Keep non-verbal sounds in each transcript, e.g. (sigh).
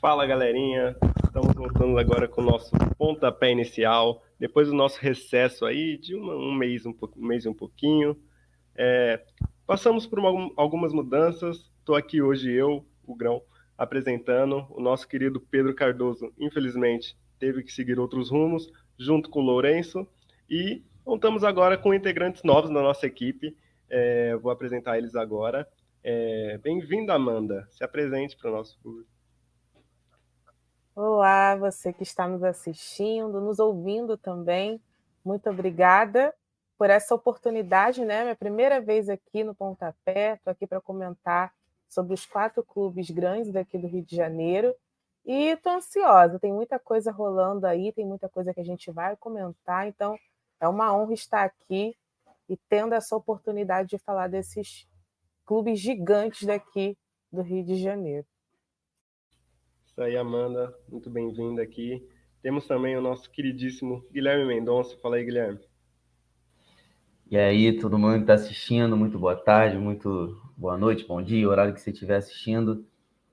Fala galerinha, estamos voltando agora com o nosso pontapé inicial, depois do nosso recesso aí de uma, um, mês, um, um, mês e um pouquinho. É, passamos por uma, algumas mudanças, estou aqui hoje eu, o Grão, apresentando o nosso querido Pedro Cardoso, infelizmente teve que seguir outros rumos, junto com o Lourenço, e contamos agora com integrantes novos na nossa equipe, é, vou apresentar eles agora. É, Bem-vinda, Amanda, se apresente para o nosso público. Olá, você que está nos assistindo, nos ouvindo também. Muito obrigada por essa oportunidade, né? Minha primeira vez aqui no Pontapé. Estou aqui para comentar sobre os quatro clubes grandes daqui do Rio de Janeiro. E estou ansiosa, tem muita coisa rolando aí, tem muita coisa que a gente vai comentar. Então, é uma honra estar aqui e tendo essa oportunidade de falar desses clubes gigantes daqui do Rio de Janeiro. Isso aí, Amanda, muito bem-vinda aqui. Temos também o nosso queridíssimo Guilherme Mendonça. Fala aí, Guilherme. E aí, todo mundo que está assistindo, muito boa tarde, muito boa noite, bom dia, horário que você estiver assistindo.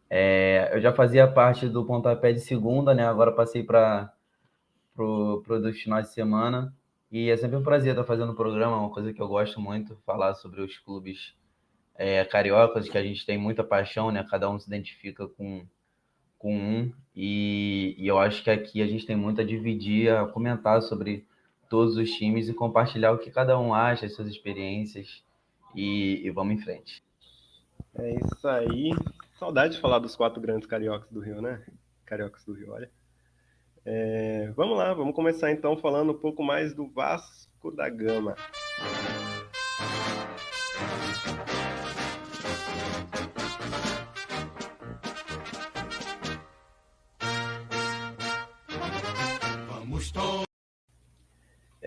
É, eu já fazia parte do pontapé de segunda, né? Agora passei para pro, pro dos finais de semana. E é sempre um prazer estar fazendo o programa, uma coisa que eu gosto muito, falar sobre os clubes é, cariocas, que a gente tem muita paixão, né? Cada um se identifica com, com um, e, e, eu acho que aqui a gente tem muito a dividir, a comentar sobre todos os times e compartilhar o que cada um acha, as suas experiências, e, e vamos em frente. É isso aí. Saudade de falar dos quatro grandes cariocas do Rio, né? Cariocas do Rio, olha. É, vamos lá, vamos começar então falando um pouco mais do Vasco da Gama.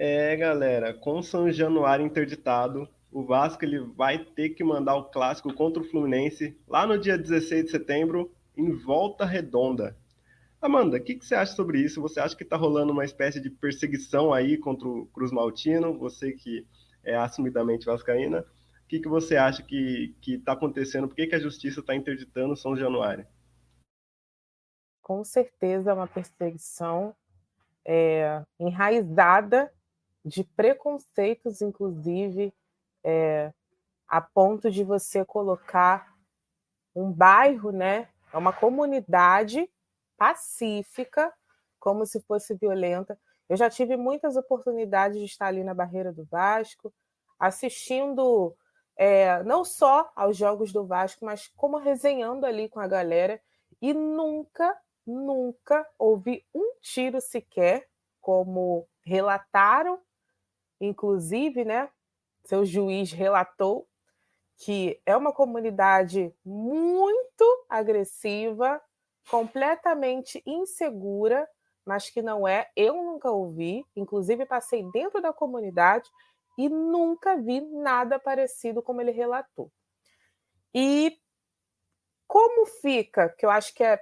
É, galera, com São Januário interditado, o Vasco ele vai ter que mandar o clássico contra o Fluminense lá no dia 16 de setembro, em volta redonda. Amanda, o que, que, você acha sobre isso? Você acha que está rolando uma espécie de perseguição aí contra o Cruz Maltino? Você que é assumidamente vascaína, o que, que você acha que está acontecendo? Por que, que a justiça está interditando São Januário? Com certeza é uma perseguição é, enraizada de preconceitos, inclusive, é, a ponto de você colocar um bairro, né, é uma comunidade pacífica, como se fosse violenta. Eu já tive muitas oportunidades de estar ali na barreira do Vasco, assistindo é, não só aos jogos do Vasco, mas como resenhando ali com a galera, e nunca, nunca ouvi um tiro sequer, como relataram Inclusive, né, seu juiz relatou que é uma comunidade muito agressiva, completamente insegura, mas que não é. Eu nunca ouvi, inclusive passei dentro da comunidade e nunca vi nada parecido como ele relatou. E como fica, que eu acho que é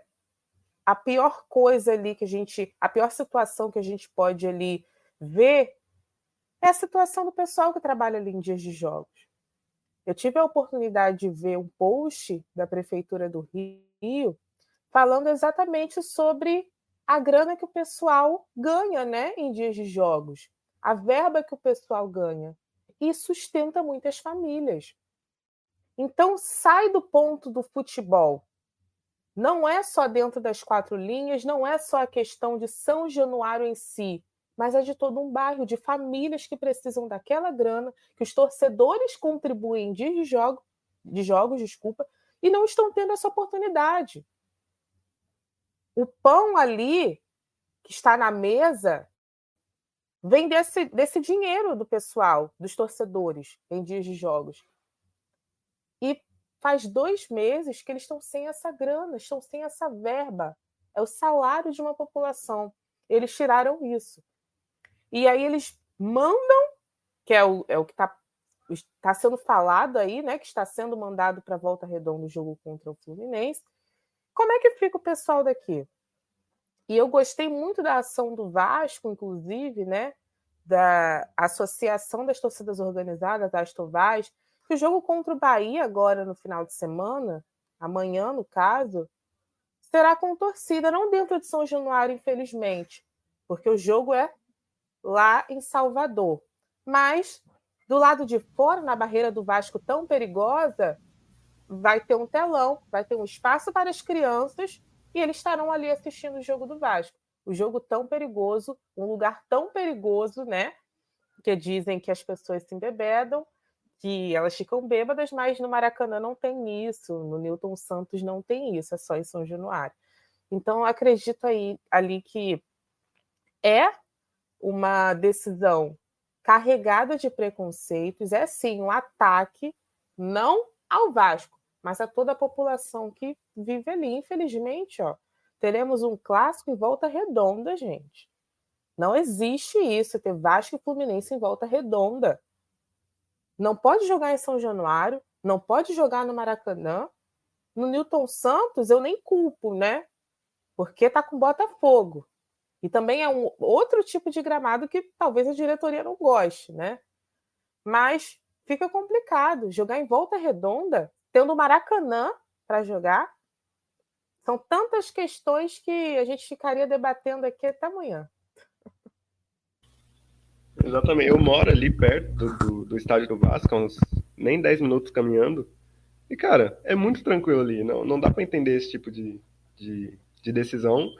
a pior coisa ali que a gente, a pior situação que a gente pode ali ver é a situação do pessoal que trabalha ali em dias de jogos. Eu tive a oportunidade de ver um post da Prefeitura do Rio falando exatamente sobre a grana que o pessoal ganha né, em dias de jogos, a verba que o pessoal ganha, e sustenta muitas famílias. Então, sai do ponto do futebol. Não é só dentro das quatro linhas, não é só a questão de São Januário em si, mas é de todo um bairro, de famílias que precisam daquela grana, que os torcedores contribuem de, jogo, de jogos, desculpa, e não estão tendo essa oportunidade. O pão ali que está na mesa vem desse, desse dinheiro do pessoal, dos torcedores, em dias de jogos. E faz dois meses que eles estão sem essa grana, estão sem essa verba. É o salário de uma população. Eles tiraram isso. E aí eles mandam, que é o, é o que está está sendo falado aí, né, que está sendo mandado para a volta redonda o jogo contra o Fluminense. Como é que fica o pessoal daqui? E eu gostei muito da ação do Vasco, inclusive, né, da Associação das Torcidas Organizadas, da Astovaz, que o jogo contra o Bahia agora no final de semana, amanhã no caso, será com torcida, não dentro de São Januário, infelizmente, porque o jogo é lá em Salvador. Mas do lado de fora, na barreira do Vasco tão perigosa, vai ter um telão, vai ter um espaço para as crianças e eles estarão ali assistindo o jogo do Vasco. O jogo tão perigoso, um lugar tão perigoso, né? Que dizem que as pessoas se embebedam, que elas ficam bêbadas, mas no Maracanã não tem isso, no Newton Santos não tem isso, é só em São Januário. Então, acredito aí ali que é uma decisão carregada de preconceitos, é sim um ataque, não ao Vasco, mas a toda a população que vive ali. Infelizmente, ó, teremos um clássico em volta redonda, gente. Não existe isso, ter Vasco e Fluminense em volta redonda. Não pode jogar em São Januário, não pode jogar no Maracanã. No Newton Santos, eu nem culpo, né? Porque tá com Botafogo. E também é um outro tipo de gramado que talvez a diretoria não goste, né? Mas fica complicado jogar em volta redonda, tendo o Maracanã para jogar. São tantas questões que a gente ficaria debatendo aqui até amanhã. Exatamente. Eu moro ali perto do, do, do estádio do Vasco, uns nem 10 minutos caminhando. E, cara, é muito tranquilo ali. Não, não dá para entender esse tipo de, de, de decisão.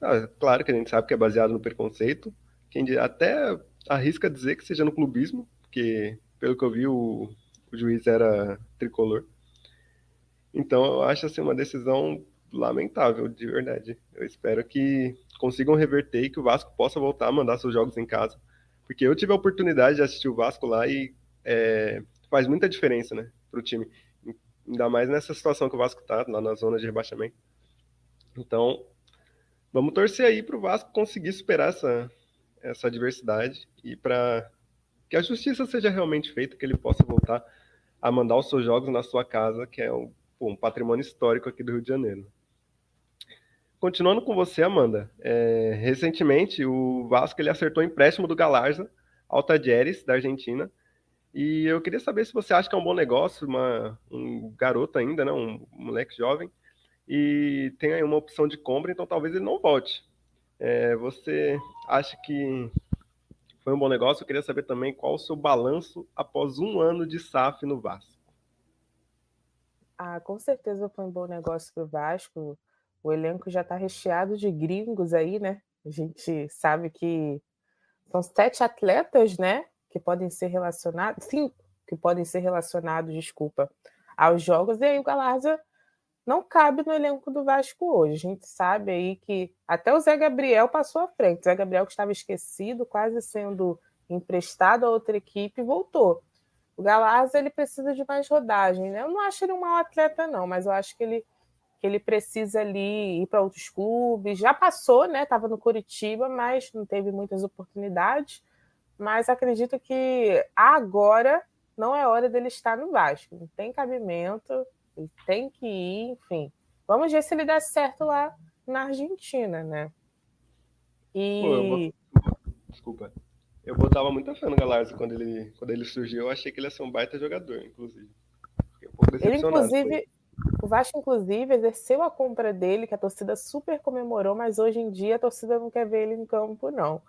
Ah, claro que a gente sabe que é baseado no preconceito. Quem até arrisca dizer que seja no clubismo, porque, pelo que eu vi, o, o juiz era tricolor. Então, eu acho assim, uma decisão lamentável, de verdade. Eu espero que consigam reverter e que o Vasco possa voltar a mandar seus jogos em casa. Porque eu tive a oportunidade de assistir o Vasco lá e é, faz muita diferença, né, para o time. Ainda mais nessa situação que o Vasco está, lá na zona de rebaixamento. Então, vamos torcer aí para o Vasco conseguir superar essa, essa adversidade e para que a justiça seja realmente feita, que ele possa voltar a mandar os seus jogos na sua casa, que é um, um patrimônio histórico aqui do Rio de Janeiro. Continuando com você, Amanda. É, recentemente, o Vasco ele acertou o empréstimo do Galarza ao Tajeres, da Argentina. E eu queria saber se você acha que é um bom negócio, uma, um garoto ainda, né, um moleque jovem, e tem aí uma opção de compra, então talvez ele não volte. É, você acha que foi um bom negócio? Eu queria saber também qual o seu balanço após um ano de SAF no Vasco. Ah, com certeza foi um bom negócio para o Vasco. O elenco já está recheado de gringos aí, né? A gente sabe que são sete atletas, né? Que podem ser relacionados, cinco que podem ser relacionados, desculpa, aos jogos. E aí o Galarza não cabe no elenco do Vasco hoje. A gente sabe aí que até o Zé Gabriel passou à frente. O Zé Gabriel que estava esquecido, quase sendo emprestado a outra equipe, voltou. O Galarza ele precisa de mais rodagem, né? Eu não acho ele um mau atleta não, mas eu acho que ele que ele precisa ali ir para outros clubes. Já passou, né? Estava no Curitiba, mas não teve muitas oportunidades. Mas acredito que agora não é hora dele estar no Vasco. Não tem cabimento ele tem que ir, enfim. Vamos ver se ele dá certo lá na Argentina, né? E. Pô, eu Desculpa. Eu botava muita fé no Galarza quando ele, quando ele surgiu. Eu achei que ele ia ser um baita jogador, inclusive. Um ele, inclusive, o Vasco, inclusive, exerceu a compra dele, que a torcida super comemorou, mas hoje em dia a torcida não quer ver ele em campo, não.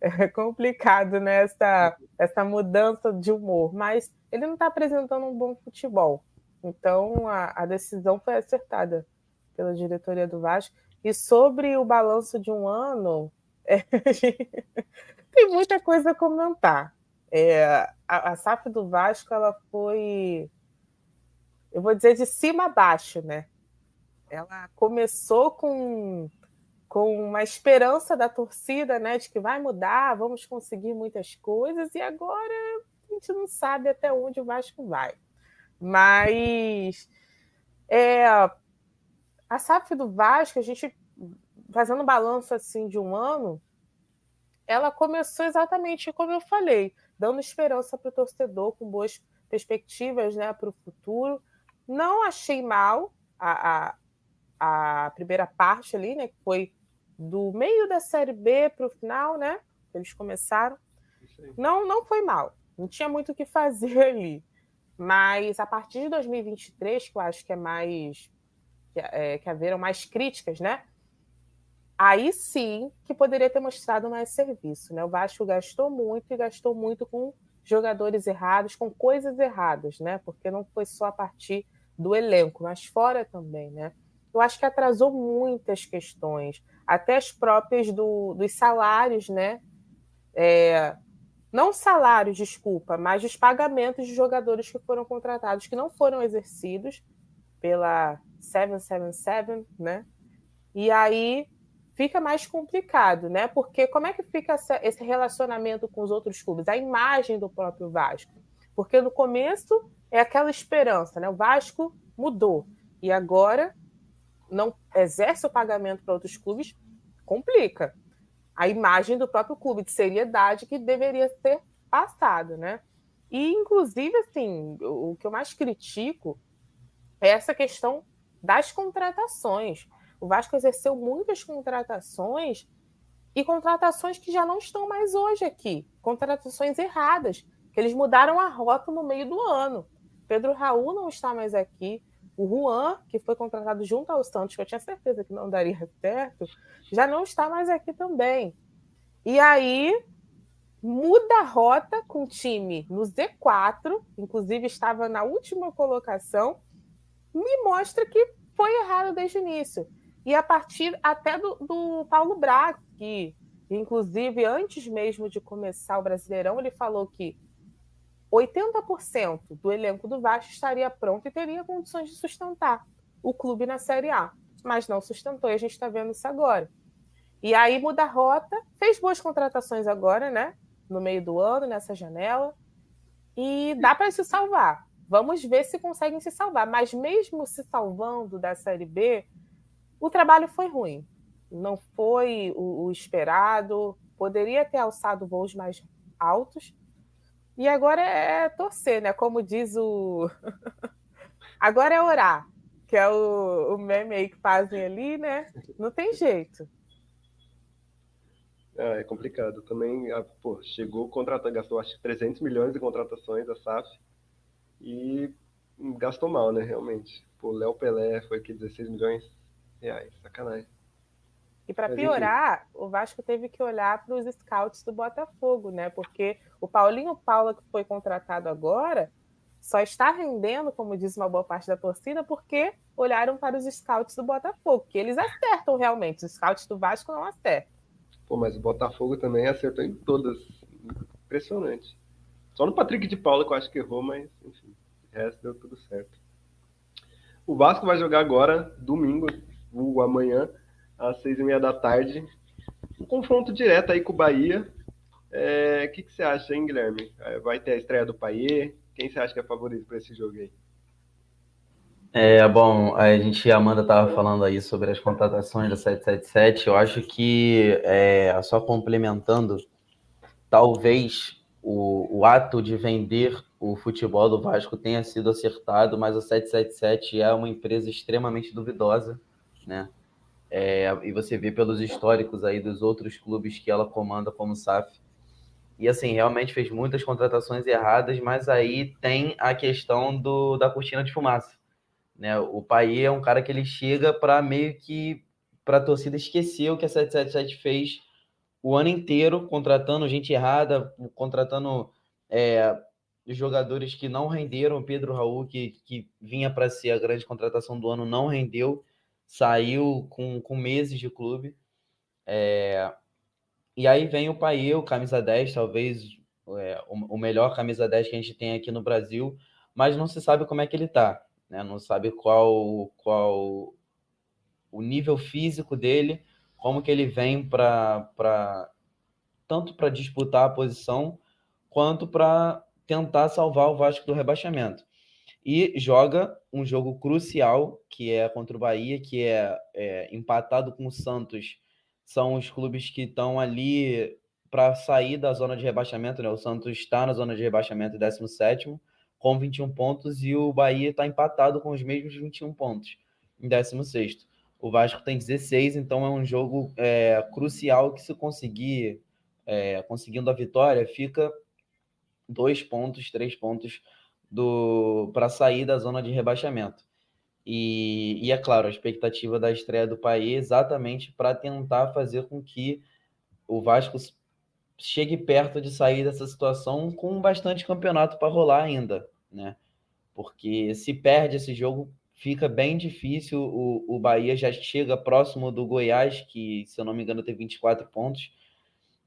É (laughs) complicado, né? Essa, essa mudança de humor. Mas ele não está apresentando um bom futebol. Então, a, a decisão foi acertada pela diretoria do Vasco. E sobre o balanço de um ano, (laughs) é, tem muita coisa a comentar. É, a, a SAF do Vasco ela foi, eu vou dizer, de cima a baixo, né? Ela começou com, com uma esperança da torcida, né, de que vai mudar, vamos conseguir muitas coisas, e agora a gente não sabe até onde o Vasco vai. Mas é, a SAF do Vasco, a gente fazendo um balanço assim de um ano, ela começou exatamente como eu falei, dando esperança para o torcedor com boas perspectivas né, para o futuro. Não achei mal a, a, a, primeira parte ali, né, que foi do meio da Série B para o final, né? Eles começaram. Não, não foi mal. Não tinha muito o que fazer (laughs) ali. Mas a partir de 2023, que eu acho que é mais. que, é, que haveram mais críticas, né? Aí sim que poderia ter mostrado mais serviço. Né? O Vasco gastou muito e gastou muito com jogadores errados, com coisas erradas, né? Porque não foi só a partir do elenco, mas fora também, né? Eu acho que atrasou muitas questões, até as próprias do, dos salários, né? É, não salários, desculpa, mas os pagamentos de jogadores que foram contratados, que não foram exercidos pela 777, né? E aí fica mais complicado, né? Porque como é que fica esse relacionamento com os outros clubes? A imagem do próprio Vasco. Porque no começo é aquela esperança, né? O Vasco mudou e agora não exerce o pagamento para outros clubes, complica a imagem do próprio clube, de seriedade que deveria ser passada, né? E, inclusive, assim, o que eu mais critico é essa questão das contratações. O Vasco exerceu muitas contratações e contratações que já não estão mais hoje aqui, contratações erradas, que eles mudaram a rota no meio do ano. Pedro Raul não está mais aqui, o Juan, que foi contratado junto ao Santos, que eu tinha certeza que não daria certo, já não está mais aqui também. E aí muda a rota com o time no Z4, inclusive estava na última colocação, me mostra que foi errado desde o início. E a partir até do, do Paulo Braga, que inclusive antes mesmo de começar o Brasileirão, ele falou que 80% do elenco do Vasco estaria pronto e teria condições de sustentar o clube na Série A, mas não sustentou e a gente está vendo isso agora. E aí muda a rota, fez boas contratações agora, né? No meio do ano, nessa janela, e dá para se salvar. Vamos ver se conseguem se salvar. Mas mesmo se salvando da Série B, o trabalho foi ruim. Não foi o, o esperado, poderia ter alçado voos mais altos, e agora é torcer, né? Como diz o. (laughs) agora é orar, que é o, o meme aí que fazem ali, né? Não tem jeito. É, é complicado. Também, ah, pô, chegou, contratou, gastou acho que 300 milhões de contratações a SAF e gastou mal, né? Realmente. Pô, Léo Pelé foi aqui 16 milhões de reais, sacanagem. E para piorar, o Vasco teve que olhar para os scouts do Botafogo, né? Porque o Paulinho Paula, que foi contratado agora, só está rendendo, como diz uma boa parte da torcida, porque olharam para os scouts do Botafogo, que eles acertam realmente. Os scouts do Vasco não acertam. Pô, mas o Botafogo também acertou em todas. Impressionante. Só no Patrick de Paula que eu acho que errou, mas enfim, o resto deu tudo certo. O Vasco vai jogar agora, domingo, ou amanhã, às seis e meia da tarde. Um confronto direto aí com o Bahia. O é, que, que você acha, hein, Guilherme? É, vai ter a estreia do Paier? Quem você acha que é favorito para esse jogo aí? É, bom, a gente, a Amanda estava falando aí sobre as contratações da 777. Eu acho que, é, só complementando, talvez o, o ato de vender o futebol do Vasco tenha sido acertado, mas a 777 é uma empresa extremamente duvidosa, né? É, e você vê pelos históricos aí dos outros clubes que ela comanda como SAF. E assim, realmente fez muitas contratações erradas, mas aí tem a questão do, da cortina de fumaça. Né? O Pai é um cara que ele chega para meio que para a torcida esquecer o que a 777 fez o ano inteiro, contratando gente errada, contratando é, jogadores que não renderam. Pedro Raul, que, que vinha para ser a grande contratação do ano, não rendeu saiu com, com meses de clube. É, e aí vem o Paio, camisa 10, talvez é, o, o, melhor camisa 10 que a gente tem aqui no Brasil, mas não se sabe como é que ele tá, né? Não sabe qual qual o nível físico dele, como que ele vem para tanto para disputar a posição quanto para tentar salvar o Vasco do rebaixamento e joga um jogo crucial, que é contra o Bahia, que é, é empatado com o Santos. São os clubes que estão ali para sair da zona de rebaixamento, né? O Santos está na zona de rebaixamento 17 com 21 pontos e o Bahia está empatado com os mesmos 21 pontos em 16. O Vasco tem 16, então é um jogo é, crucial que se conseguir é, conseguindo a vitória, fica dois pontos, três pontos do para sair da zona de rebaixamento. E, e, é claro, a expectativa da estreia do país é exatamente para tentar fazer com que o Vasco chegue perto de sair dessa situação com bastante campeonato para rolar ainda, né? Porque se perde esse jogo, fica bem difícil. O, o Bahia já chega próximo do Goiás, que, se eu não me engano, tem 24 pontos.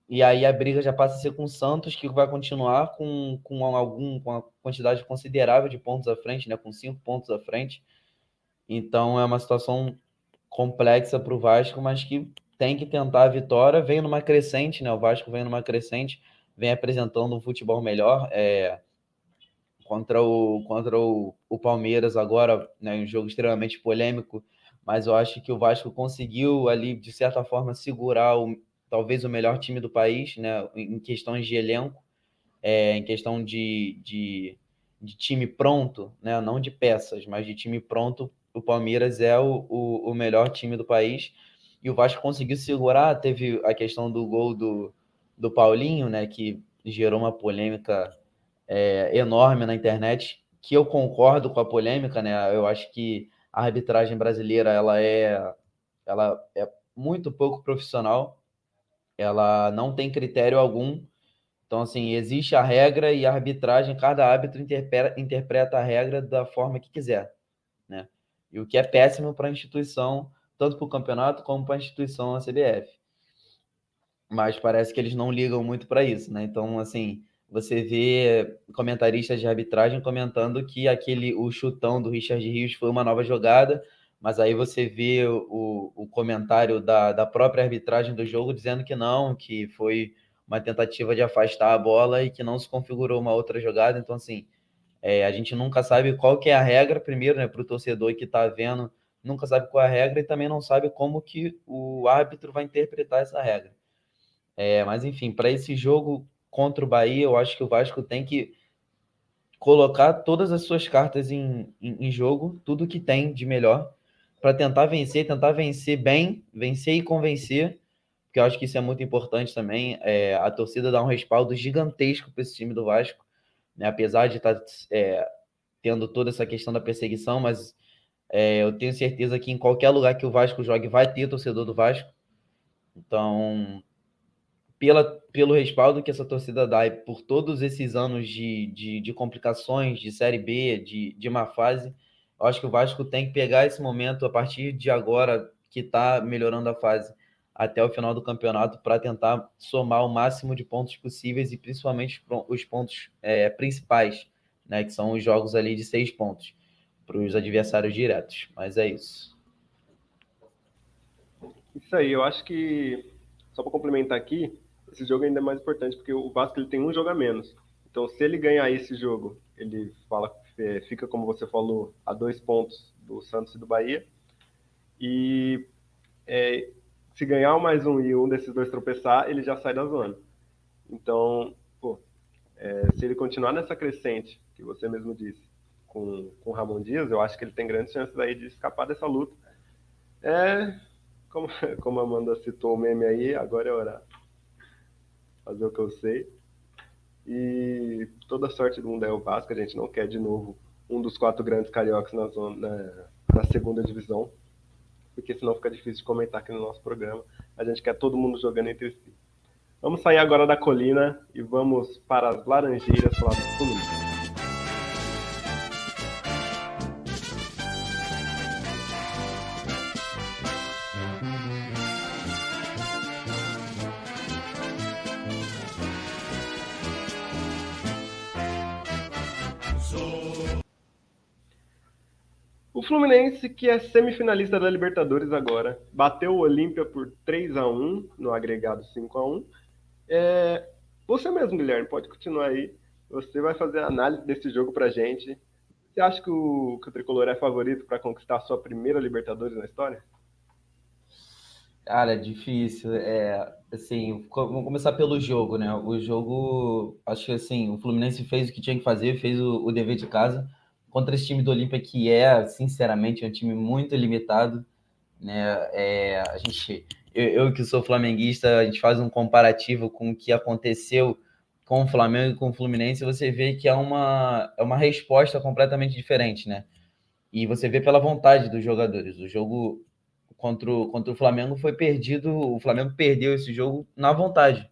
E aí a briga já passa a ser com o Santos, que vai continuar com, com algum com uma quantidade considerável de pontos à frente, né? Com cinco pontos à frente. Então é uma situação complexa para o Vasco, mas que tem que tentar a vitória. Vem numa crescente, né? O Vasco vem numa crescente, vem apresentando um futebol melhor. É, contra o, contra o, o Palmeiras agora, né? Um jogo extremamente polêmico, mas eu acho que o Vasco conseguiu ali, de certa forma, segurar o, talvez o melhor time do país, né? Em questões de elenco, é, em questão de, de, de time pronto, né? Não de peças, mas de time pronto o Palmeiras é o, o, o, melhor time do país e o Vasco conseguiu segurar. Teve a questão do gol do, do Paulinho, né, que gerou uma polêmica é, enorme na internet. Que eu concordo com a polêmica, né? Eu acho que a arbitragem brasileira ela é, ela é muito pouco profissional, ela não tem critério algum. Então, assim, existe a regra e a arbitragem, cada árbitro interpreta, a regra da forma que quiser, né? E o que é péssimo para a instituição, tanto para o campeonato como para a instituição, a CBF. Mas parece que eles não ligam muito para isso, né? Então, assim, você vê comentaristas de arbitragem comentando que aquele o chutão do Richard Rios foi uma nova jogada, mas aí você vê o, o comentário da, da própria arbitragem do jogo dizendo que não, que foi uma tentativa de afastar a bola e que não se configurou uma outra jogada. Então, assim, é, a gente nunca sabe qual que é a regra, primeiro, né, para o torcedor que está vendo, nunca sabe qual é a regra e também não sabe como que o árbitro vai interpretar essa regra. É, mas, enfim, para esse jogo contra o Bahia, eu acho que o Vasco tem que colocar todas as suas cartas em, em, em jogo, tudo que tem de melhor, para tentar vencer, tentar vencer bem, vencer e convencer, porque eu acho que isso é muito importante também. É, a torcida dá um respaldo gigantesco para esse time do Vasco né? apesar de estar tá, é, tendo toda essa questão da perseguição, mas é, eu tenho certeza que em qualquer lugar que o Vasco jogue vai ter torcedor do Vasco. Então, pela, pelo respaldo que essa torcida dá e por todos esses anos de, de, de complicações, de Série B, de, de má fase, eu acho que o Vasco tem que pegar esse momento a partir de agora que está melhorando a fase até o final do campeonato para tentar somar o máximo de pontos possíveis e principalmente os pontos é, principais, né, que são os jogos ali de seis pontos para os adversários diretos. Mas é isso. Isso aí, eu acho que só para complementar aqui, esse jogo ainda é mais importante porque o Vasco ele tem um jogo a menos. Então, se ele ganhar esse jogo, ele fala, é, fica como você falou a dois pontos do Santos e do Bahia. E é, se ganhar mais um e um desses dois tropeçar, ele já sai da zona. Então, pô, é, se ele continuar nessa crescente, que você mesmo disse, com, com o Ramon Dias, eu acho que ele tem grandes chances aí de escapar dessa luta. É, como, (laughs) como a Amanda citou o meme aí, agora é hora fazer o que eu sei. E toda sorte do mundo é o Vasco, a gente não quer de novo um dos quatro grandes cariocas na, zona, na, na segunda divisão porque senão fica difícil de comentar aqui no nosso programa. A gente quer todo mundo jogando entre si. Vamos sair agora da colina e vamos para as Laranjeiras falar do Fluminense. Fluminense, que é semifinalista da Libertadores agora, bateu o Olímpia por 3 a 1 no agregado 5 a 1 é... Você mesmo, Guilherme, pode continuar aí. Você vai fazer a análise desse jogo pra gente. Você acha que o, que o Tricolor é favorito para conquistar a sua primeira Libertadores na história? Cara, é difícil. É, assim, vamos começar pelo jogo, né? O jogo, acho que assim, o Fluminense fez o que tinha que fazer, fez o, o dever de casa contra esse time do Olímpia, que é, sinceramente, um time muito limitado, né? É, a gente, eu, eu que sou flamenguista, a gente faz um comparativo com o que aconteceu com o Flamengo e com o Fluminense, você vê que é uma, é uma resposta completamente diferente, né? E você vê pela vontade dos jogadores. O jogo contra o, contra o Flamengo foi perdido, o Flamengo perdeu esse jogo na vontade.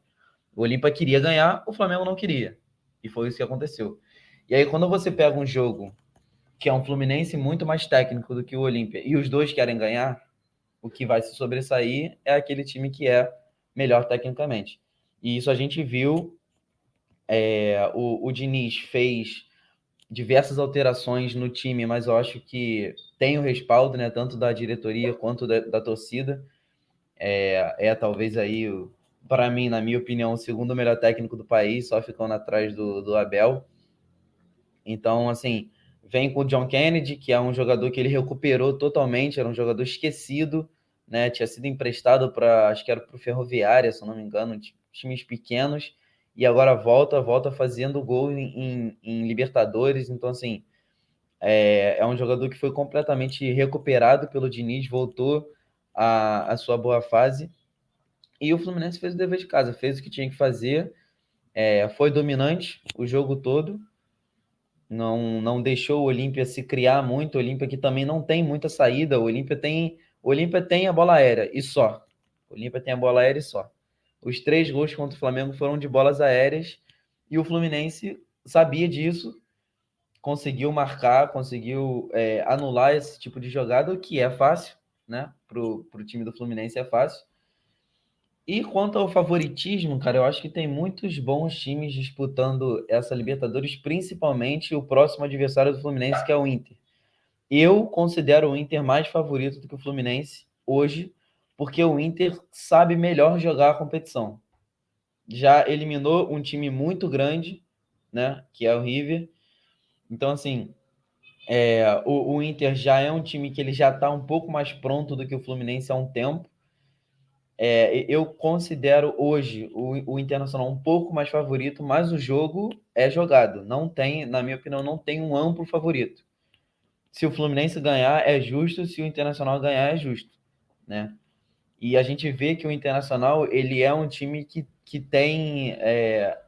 O Olímpia queria ganhar, o Flamengo não queria. E foi isso que aconteceu. E aí, quando você pega um jogo que é um Fluminense muito mais técnico do que o Olímpia, e os dois querem ganhar, o que vai se sobressair é aquele time que é melhor tecnicamente. E isso a gente viu. É, o, o Diniz fez diversas alterações no time, mas eu acho que tem o respaldo, né, tanto da diretoria quanto da, da torcida. É, é talvez aí, para mim, na minha opinião, o segundo melhor técnico do país, só ficando atrás do, do Abel. Então, assim, vem com o John Kennedy, que é um jogador que ele recuperou totalmente, era um jogador esquecido, né? Tinha sido emprestado para, acho que era para o Ferroviária, se não me engano, times pequenos e agora volta, volta fazendo gol em, em, em Libertadores. Então, assim, é, é, um jogador que foi completamente recuperado pelo Diniz, voltou à, à sua boa fase. E o Fluminense fez o dever de casa, fez o que tinha que fazer, é, foi dominante o jogo todo, não, não deixou o Olímpia se criar muito. O Olímpia que também não tem muita saída. O Olímpia tem, o Olímpia tem a bola aérea e só. O Olímpia tem a bola aérea e só. Os três gols contra o Flamengo foram de bolas aéreas e o Fluminense sabia disso, conseguiu marcar, conseguiu é, anular esse tipo de jogada, o que é fácil, né? Para o time do Fluminense é fácil. E quanto ao favoritismo, cara, eu acho que tem muitos bons times disputando essa Libertadores, principalmente o próximo adversário do Fluminense, que é o Inter. Eu considero o Inter mais favorito do que o Fluminense hoje, porque o Inter sabe melhor jogar a competição. Já eliminou um time muito grande, né, que é o River. Então, assim, é, o, o, Inter já é um time que ele já está um pouco mais pronto do que o Fluminense há um tempo. É, eu considero hoje o, o Internacional um pouco mais favorito, mas o jogo é jogado. Não tem, na minha opinião, não tem um amplo favorito. Se o Fluminense ganhar, é justo. Se o Internacional ganhar, é justo, né? E a gente vê que o Internacional ele é um time que, que tem é,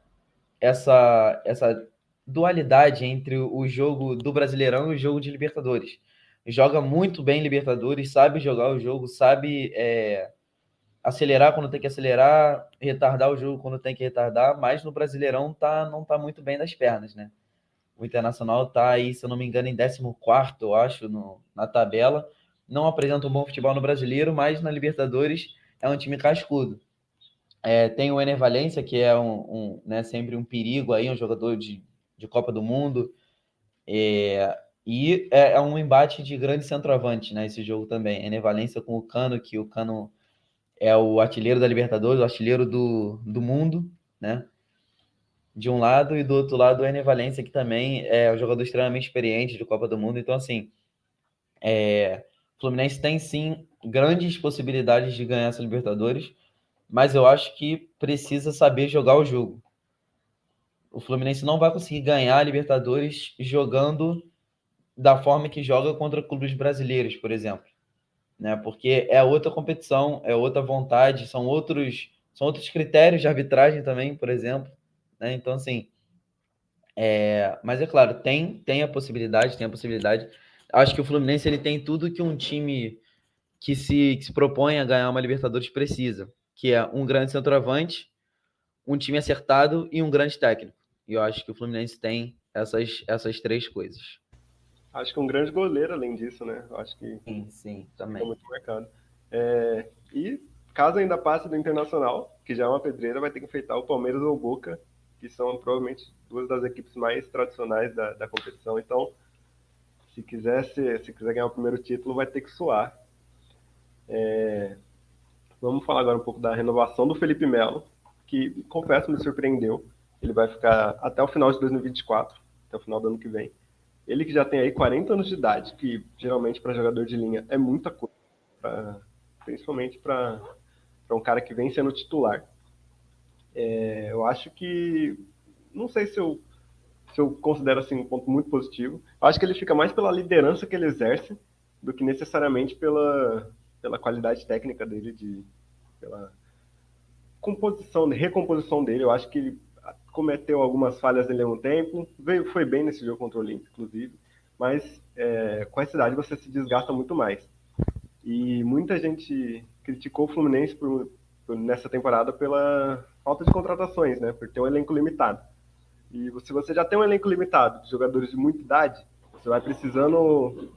essa, essa dualidade entre o jogo do Brasileirão e o jogo de Libertadores. Joga muito bem Libertadores, sabe jogar o jogo, sabe é, acelerar quando tem que acelerar, retardar o jogo quando tem que retardar, mas no Brasileirão tá, não tá muito bem das pernas, né? O Internacional tá aí, se eu não me engano, em 14, eu acho, no, na tabela não apresenta um bom futebol no brasileiro, mas na Libertadores é um time cascudo. É, tem o Ener Valência, que é um, um né, sempre um perigo aí, um jogador de, de Copa do Mundo. É, e é, é, um embate de grande centroavante, né? Esse jogo também. Ener Valência com o Cano, que o Cano é o artilheiro da Libertadores, o artilheiro do, do mundo, né? De um lado, e do outro lado, o Ener Valência, que também é um jogador extremamente experiente de Copa do Mundo. Então, assim, é, o Fluminense tem sim grandes possibilidades de ganhar essa Libertadores, mas eu acho que precisa saber jogar o jogo. O Fluminense não vai conseguir ganhar a Libertadores jogando da forma que joga contra clubes brasileiros, por exemplo. Né? Porque é outra competição, é outra vontade, são outros, são outros critérios de arbitragem também, por exemplo. Né? Então, assim, é... mas é claro, tem, tem a possibilidade, tem a possibilidade acho que o Fluminense ele tem tudo que um time que se, que se propõe a ganhar uma Libertadores precisa, que é um grande centroavante, um time acertado e um grande técnico. E eu acho que o Fluminense tem essas, essas três coisas. Acho que um grande goleiro, além disso, né? Acho que sim, sim, também. muito marcado. É, e caso ainda passe do Internacional, que já é uma pedreira, vai ter que enfrentar o Palmeiras ou o Boca, que são provavelmente duas das equipes mais tradicionais da, da competição. Então, se quiser ser, se quiser ganhar o primeiro título, vai ter que suar. É... Vamos falar agora um pouco da renovação do Felipe Melo, que confesso me surpreendeu. Ele vai ficar até o final de 2024, até o final do ano que vem. Ele que já tem aí 40 anos de idade, que geralmente para jogador de linha é muita coisa, pra... principalmente para um cara que vem sendo titular. É, eu acho que. Não sei se eu, se eu considero assim, um ponto muito positivo. Eu acho que ele fica mais pela liderança que ele exerce do que necessariamente pela, pela qualidade técnica dele, de, pela composição, recomposição dele. Eu acho que ele cometeu algumas falhas nele há um tempo, veio, foi bem nesse jogo contra o Olímpico, inclusive, mas é, com essa idade você se desgasta muito mais. E muita gente criticou o Fluminense por, por, nessa temporada pela falta de contratações, né? Por ter um elenco limitado. E se você já tem um elenco limitado de jogadores de muita idade, você vai precisando,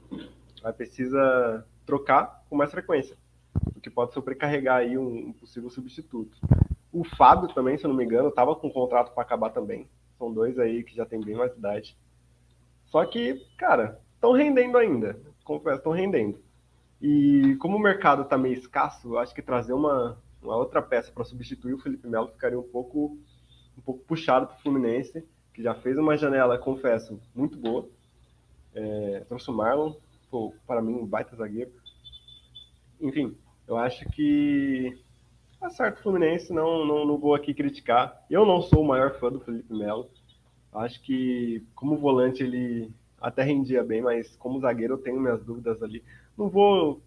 vai precisa trocar com mais frequência, o que pode sobrecarregar aí um, um possível substituto. O Fábio também, se eu não me engano, estava com um contrato para acabar também. São dois aí que já tem bem mais idade. Só que, cara, estão rendendo ainda. Confesso, estão rendendo. E como o mercado está meio escasso, acho que trazer uma, uma outra peça para substituir o Felipe Melo ficaria um pouco, um pouco puxado para o Fluminense, que já fez uma janela, confesso, muito boa. É, trouxe o Marlon, pô, para mim, um baita zagueiro. Enfim, eu acho que tá certo o Fluminense, não, não, não vou aqui criticar. Eu não sou o maior fã do Felipe Melo. Acho que como volante ele até rendia bem, mas como zagueiro eu tenho minhas dúvidas ali. Não vou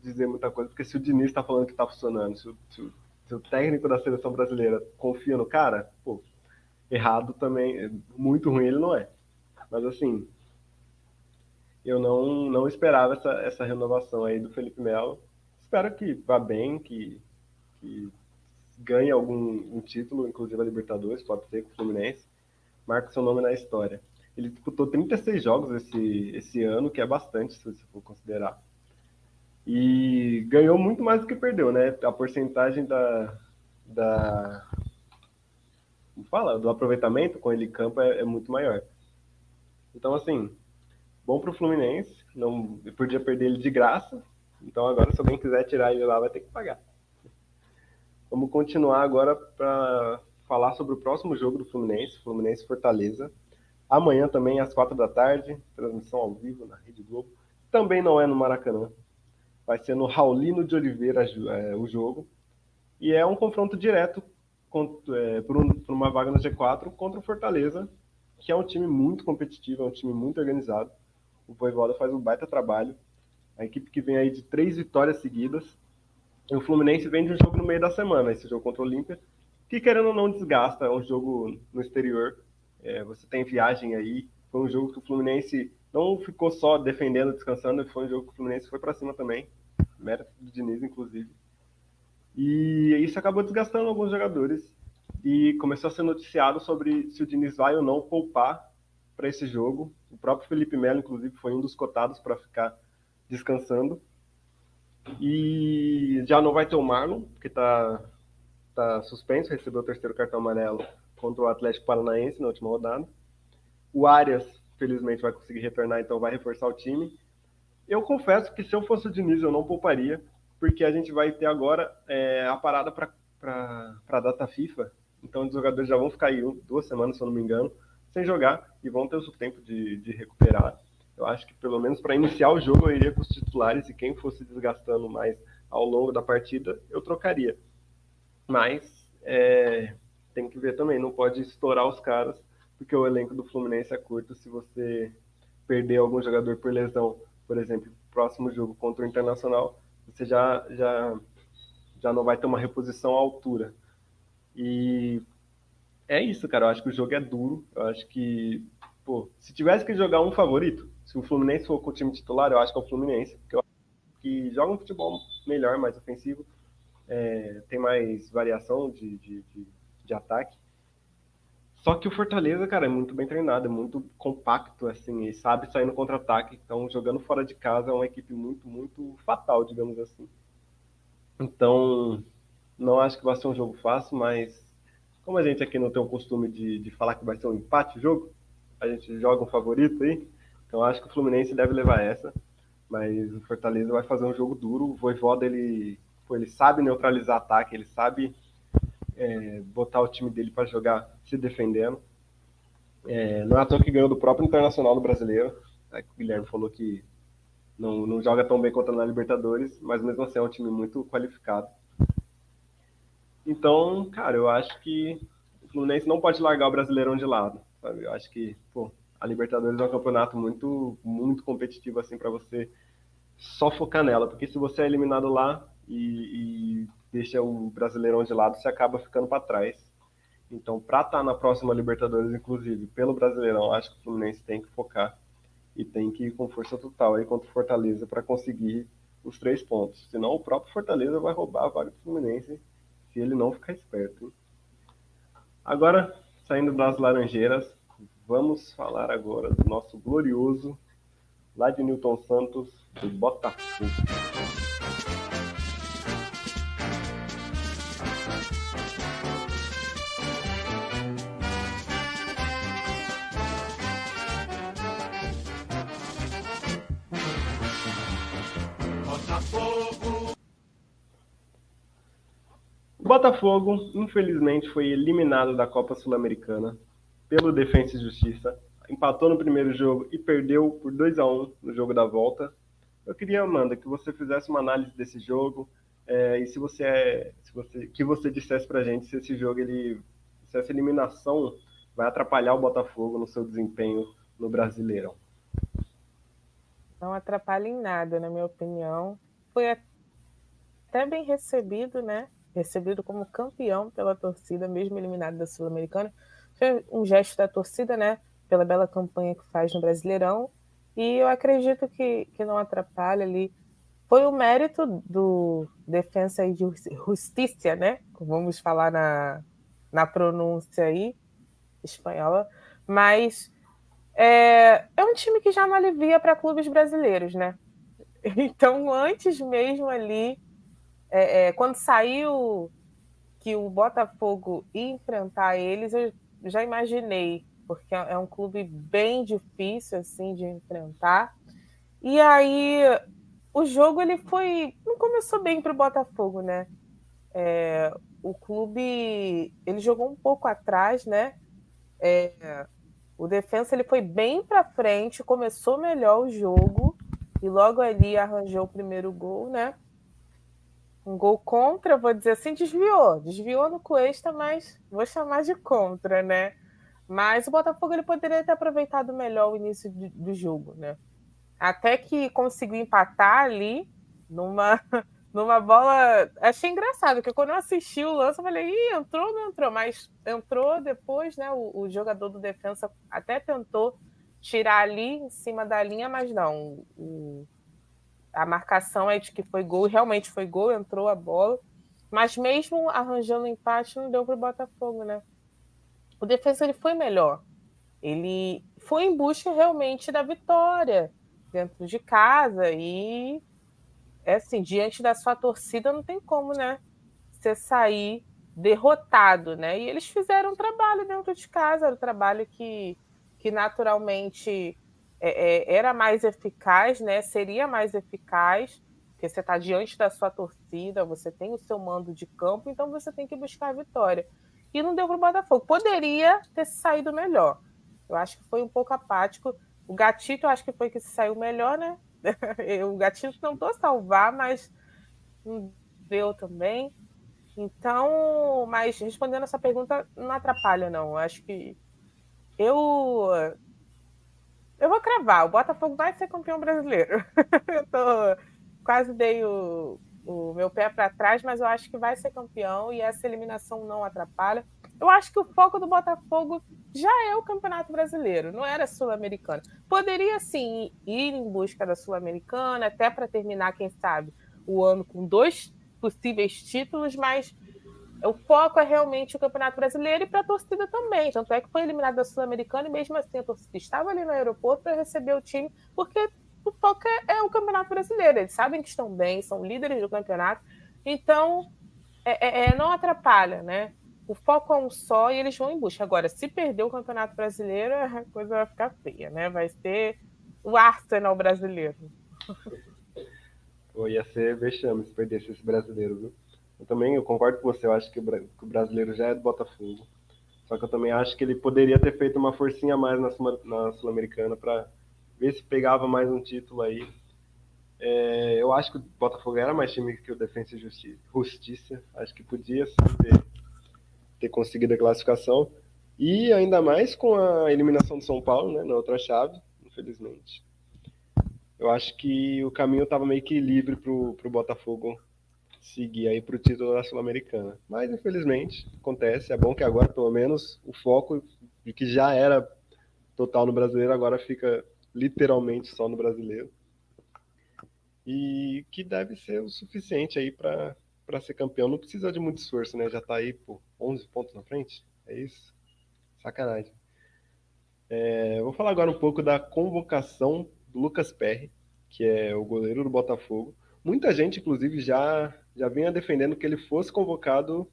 dizer muita coisa, porque se o Diniz está falando que está funcionando, se o, se, o, se o, técnico da seleção brasileira confia no cara, pô, errado também, muito ruim ele não é. Mas assim, eu não, não esperava essa, essa renovação aí do Felipe Melo. Espero que vá bem, que, que ganhe algum um título, inclusive a Libertadores, pode ser com o Fluminense, marque seu nome na história. Ele disputou 36 jogos esse, esse ano, que é bastante, se você for considerar. E ganhou muito mais do que perdeu, né? A porcentagem da. da como fala? Do aproveitamento com ele em campo é, é muito maior. Então, assim, bom para o Fluminense. Não podia perder ele de graça. Então, agora, se alguém quiser tirar ele lá, vai ter que pagar. Vamos continuar agora para falar sobre o próximo jogo do Fluminense, Fluminense Fortaleza. Amanhã também, às quatro da tarde, transmissão ao vivo na Rede Globo. Também não é no Maracanã. Vai ser no Raulino de Oliveira é, o jogo. E é um confronto direto contra, é, por, um, por, uma vaga no G4 contra o Fortaleza, que é um time muito competitivo, é um time muito organizado. O Voivoda faz um baita trabalho. A equipe que vem aí de três vitórias seguidas. E o Fluminense vem de um jogo no meio da semana, esse jogo contra o Olímpia, que querendo ou não desgasta, é um jogo no exterior é, você tem viagem aí. Foi um jogo que o Fluminense não ficou só defendendo, descansando, foi um jogo que o Fluminense foi para cima também. Mérito do Diniz, inclusive. E isso acabou desgastando alguns jogadores. E começou a ser noticiado sobre se o Diniz vai ou não poupar para esse jogo. O próprio Felipe Melo, inclusive, foi um dos cotados para ficar descansando. E já não vai ter o Marlon, que está tá suspenso, recebeu o terceiro cartão amarelo contra o Atlético Paranaense na última rodada. O Arias, felizmente, vai conseguir retornar, então vai reforçar o time. Eu confesso que se eu fosse o Diniz, eu não pouparia, porque a gente vai ter agora é, a parada para a data FIFA. Então os jogadores já vão ficar aí duas semanas, se eu não me engano, sem jogar e vão ter o tempo de, de recuperar. Eu acho que pelo menos para iniciar o jogo eu iria com os titulares e quem fosse desgastando mais ao longo da partida eu trocaria. Mas é, tem que ver também, não pode estourar os caras, porque o elenco do Fluminense é curto. Se você perder algum jogador por lesão, por exemplo, próximo jogo contra o Internacional, você já, já, já não vai ter uma reposição à altura. E é isso, cara. Eu acho que o jogo é duro. Eu acho que, pô, se tivesse que jogar um favorito, se o Fluminense for com o time titular, eu acho que é o Fluminense, porque eu acho que joga um futebol melhor, mais ofensivo, é, tem mais variação de, de, de de ataque. Só que o Fortaleza, cara, é muito bem treinado, é muito compacto, assim, e sabe sair no contra-ataque. Então, jogando fora de casa é uma equipe muito, muito fatal, digamos assim. Então, não acho que vai ser um jogo fácil, mas como a gente aqui não tem o costume de, de falar que vai ser um empate o jogo, a gente joga um favorito aí. Então, acho que o Fluminense deve levar essa. Mas o Fortaleza vai fazer um jogo duro. O Voivoda, ele, pô, ele sabe neutralizar ataque, ele sabe é, botar o time dele para jogar se defendendo. É, não é à toa que ganhou do próprio Internacional do Brasileiro. É, o Guilherme falou que não, não joga tão bem contra na Libertadores, mas mesmo assim é um time muito qualificado. Então, cara, eu acho que o Fluminense não pode largar o Brasileirão de lado. Sabe? Eu acho que, pô, a Libertadores é um campeonato muito, muito competitivo assim para você só focar nela, porque se você é eliminado lá e, e deixa o Brasileirão de lado, você acaba ficando para trás. Então, para estar tá na próxima Libertadores, inclusive, pelo Brasileirão, acho que o Fluminense tem que focar e tem que ir com força total aí contra o Fortaleza para conseguir os três pontos. Senão o próprio Fortaleza vai roubar a vaga do Fluminense se ele não ficar esperto. Agora, saindo das Laranjeiras, vamos falar agora do nosso glorioso, lá de Newton Santos, do Botafogo. Botafogo, infelizmente, foi eliminado da Copa Sul-Americana pelo Defensa e Justiça. Empatou no primeiro jogo e perdeu por 2 a 1 no jogo da volta. Eu queria, Amanda, que você fizesse uma análise desse jogo é, e se você, é, se você que você dissesse pra gente se esse jogo ele se essa eliminação vai atrapalhar o Botafogo no seu desempenho no Brasileirão. Não atrapalha em nada, na minha opinião. Foi até bem recebido, né? recebido como campeão pela torcida, mesmo eliminado da Sul-Americana. Foi um gesto da torcida, né? Pela bela campanha que faz no Brasileirão. E eu acredito que, que não atrapalha ali. Foi o mérito do Defensa e Justiça, né? Vamos falar na, na pronúncia aí, espanhola. Mas é, é um time que já não alivia para clubes brasileiros, né? (laughs) Então, antes mesmo ali é, é, quando saiu que o Botafogo ia enfrentar eles, eu já imaginei, porque é, um clube bem difícil assim de enfrentar. E aí o jogo ele foi não começou bem para o Botafogo, né? É, o clube ele jogou um pouco atrás, né? É, o defensa ele foi bem para frente, começou melhor o jogo e logo ali arranjou o primeiro gol, né? Um gol contra, vou dizer assim, desviou. Desviou no Cuesta, mas vou chamar de contra, né? Mas o Botafogo ele poderia ter aproveitado melhor o início do, do jogo, né? Até que conseguiu empatar ali numa, (laughs) numa bola. Achei engraçado, porque quando eu assisti o lance, eu falei, ih, entrou, não entrou, mas entrou depois, né? O, o jogador do defensa até tentou tirar ali em cima da linha, mas não. O, a marcação é de que foi gol, realmente foi gol, entrou a bola. Mas mesmo arranjando empate, não deu para o Botafogo, né? O defesa ele foi melhor. Ele foi em busca realmente da vitória dentro de casa e é assim, diante da sua torcida não tem como, né? Você sair derrotado, né? E eles fizeram um trabalho dentro de casa, era um trabalho que, que naturalmente é, é, era mais eficaz, né? Seria mais eficaz, porque você está diante da sua torcida, você tem o seu mando de campo, então você tem que buscar a vitória. E não deu para o Botafogo. Poderia ter saído melhor. Eu acho que foi um pouco apático. O Gatito, eu acho que foi que saiu melhor, né? (laughs) o Gatito tentou salvar, mas não deu também. Então, mas respondendo essa pergunta, não atrapalha, não. Eu acho que eu eu vou cravar, o Botafogo vai ser campeão brasileiro. (laughs) eu tô, quase dei o, o meu pé para trás, mas eu acho que vai ser campeão e essa eliminação não atrapalha. Eu acho que o foco do Botafogo já é o Campeonato Brasileiro, não era Sul-Americano. Poderia sim ir em busca da Sul-Americana, até para terminar, quem sabe, o ano com dois possíveis títulos, mas o foco é realmente o Campeonato Brasileiro e para a torcida também. Tanto é que foi eliminado da Sul-Americana e mesmo assim a torcida estava ali no aeroporto para receber o time, porque o foco é, é, o Campeonato Brasileiro. Eles sabem que estão bem, são líderes do campeonato, então é, é, é não atrapalha, né? O foco é um só e eles vão em busca. Agora, se perder o Campeonato Brasileiro, (laughs) a coisa vai ficar feia, né? Vai ser o Arsenal brasileiro. Pô, ia ser vexame se perdesse esse brasileiro, viu? Eu também eu concordo com você, eu acho que o brasileiro já é do Botafogo. Só que eu também acho que ele poderia ter feito uma forcinha a mais na Sul-Americana para ver se pegava mais um título aí. É, eu acho que o Botafogo era mais time que o Defensa e Justiça. Acho que podia ter, ter conseguido a classificação. E ainda mais com a eliminação do São Paulo, né, na outra chave, infelizmente. Eu acho que o caminho estava meio que livre para o Botafogo seguir aí para o título da Sul-Americana. Mas, infelizmente, acontece. É bom que agora, pelo menos, o foco de que já era total no brasileiro, agora fica literalmente só no brasileiro. E que deve ser o suficiente aí para ser campeão. Não precisa de muito esforço, né? Já está aí por 11 pontos na frente. É isso? Sacanagem. É, vou falar agora um pouco da convocação do Lucas Perry, que é o goleiro do Botafogo. Muita gente, inclusive, já, já vinha defendendo que ele fosse convocado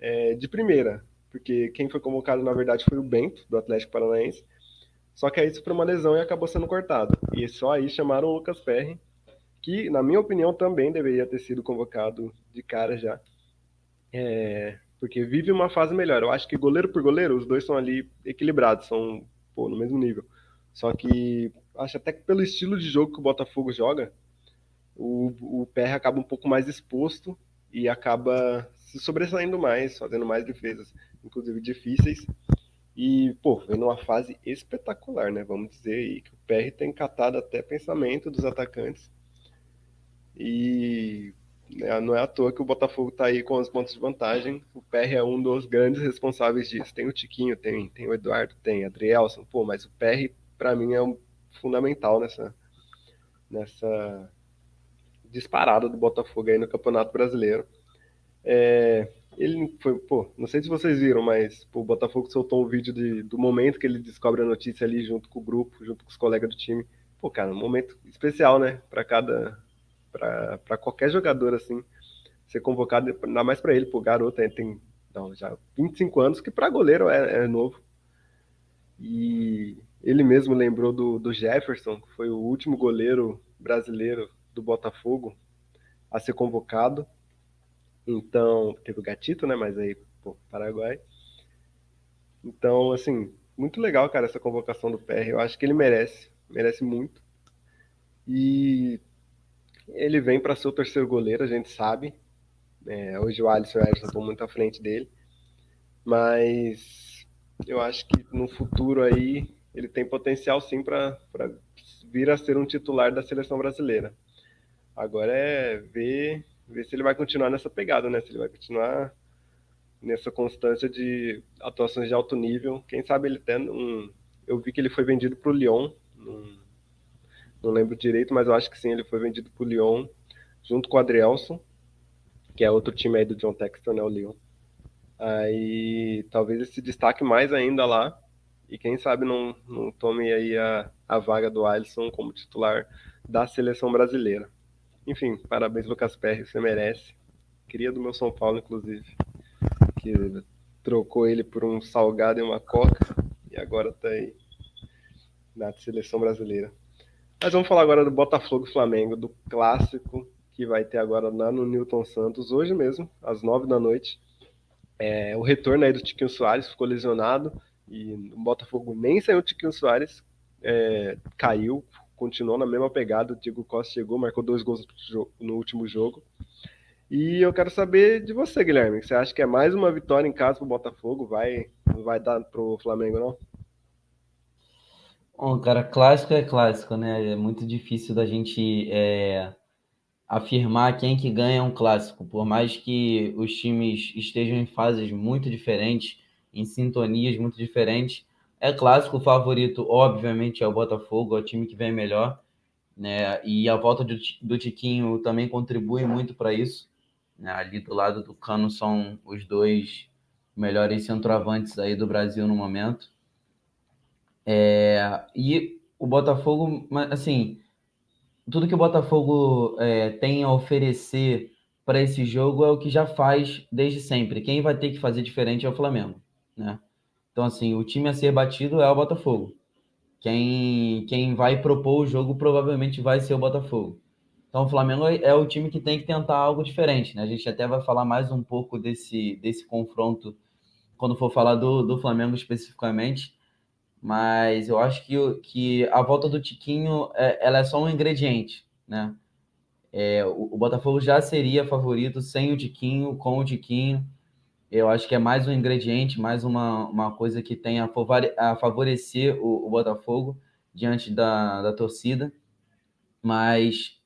é, de primeira, porque quem foi convocado, na verdade, foi o Bento, do Atlético Paranaense. Só que aí sofreu uma lesão e acabou sendo cortado. E só aí chamaram o Lucas Perry, que, na minha opinião, também deveria ter sido convocado de cara já. É, porque vive uma fase melhor. Eu acho que goleiro por goleiro, os dois são ali equilibrados, são pô, no mesmo nível. Só que acho até que pelo estilo de jogo que o Botafogo joga, o, o PR acaba um pouco mais exposto e acaba se sobressaindo mais, fazendo mais defesas, inclusive difíceis. E, pô, vem numa fase espetacular, né? Vamos dizer aí que o PR tem catado até pensamento dos atacantes. E né, não é à toa que o Botafogo tá aí com os pontos de vantagem. O PR é um dos grandes responsáveis disso. Tem o Tiquinho, tem, tem o Eduardo, tem o Adrielson, pô, mas o PR, para mim, é um fundamental nessa, nessa disparada do Botafogo aí no Campeonato Brasileiro. É, ele foi, pô, não sei se vocês viram, mas pô, o Botafogo soltou um vídeo de, do momento que ele descobre a notícia ali junto com o grupo, junto com os colegas do time. Pô, cara, um momento especial, né, para cada para qualquer jogador assim ser convocado, ainda mais para ele, pô, garoto, ele tem não, já 25 anos, que para goleiro é, é, novo. E ele mesmo lembrou do, do Jefferson, que foi o último goleiro brasileiro do Botafogo a ser convocado. Então, teve o Gatito, né? Mas aí, pô, Paraguai. Então, assim, muito legal, cara, essa convocação do PR. Eu acho que ele merece, merece muito. E ele vem para ser o terceiro goleiro, a gente sabe. É, hoje o Alisson e o Ederson estão muito à frente dele. Mas eu acho que no futuro aí ele tem potencial sim para vir a ser um titular da seleção brasileira. Agora é ver, ver se ele vai continuar nessa pegada, né? Se ele vai continuar nessa constância de atuações de alto nível. Quem sabe ele tendo um. Eu vi que ele foi vendido para o Lyon. Não, não lembro direito, mas eu acho que sim, ele foi vendido para o Lyon junto com o Adrielson, que é outro time aí do John Textor, né? O Lyon. Aí talvez ele se destaque mais ainda lá. E quem sabe não, não tome aí a, a vaga do Alisson como titular da seleção brasileira. Enfim, parabéns, Lucas Perry, você merece. Queria do meu São Paulo, inclusive, que trocou ele por um salgado e uma coca, e agora tá aí na seleção brasileira. Mas vamos falar agora do Botafogo Flamengo, do clássico que vai ter agora lá no Newton Santos, hoje mesmo, às nove da noite. É, o retorno aí do Tiquinho Soares ficou lesionado, e o Botafogo nem saiu o Tiquinho Soares, é, caiu, continuou na mesma pegada. O Diego Costa chegou, marcou dois gols no último jogo. E eu quero saber de você, Guilherme. Você acha que é mais uma vitória em casa para o Botafogo? Vai, vai dar para o Flamengo, não? Bom, cara, clássico é clássico, né? É muito difícil da gente é, afirmar quem que ganha um clássico. Por mais que os times estejam em fases muito diferentes, em sintonias muito diferentes, é clássico, o favorito, obviamente, é o Botafogo, é o time que vem melhor, né? E a volta do, do Tiquinho também contribui muito para isso. Né? Ali do lado do Cano são os dois melhores centroavantes aí do Brasil no momento. É, e o Botafogo, assim, tudo que o Botafogo é, tem a oferecer para esse jogo é o que já faz desde sempre. Quem vai ter que fazer diferente é o Flamengo, né? Então, assim, o time a ser batido é o Botafogo. Quem, quem vai propor o jogo provavelmente vai ser o Botafogo. Então, o Flamengo é o time que tem que tentar algo diferente, né? A gente até vai falar mais um pouco desse, desse confronto quando for falar do, do Flamengo especificamente. Mas eu acho que, que a volta do Tiquinho é, ela é só um ingrediente. né? É, o, o, Botafogo já seria favorito sem o Tiquinho, com o Tiquinho. Eu acho que é mais um ingrediente, mais uma, uma coisa que tem a, a favorecer o, o, Botafogo diante da, da torcida. Mas,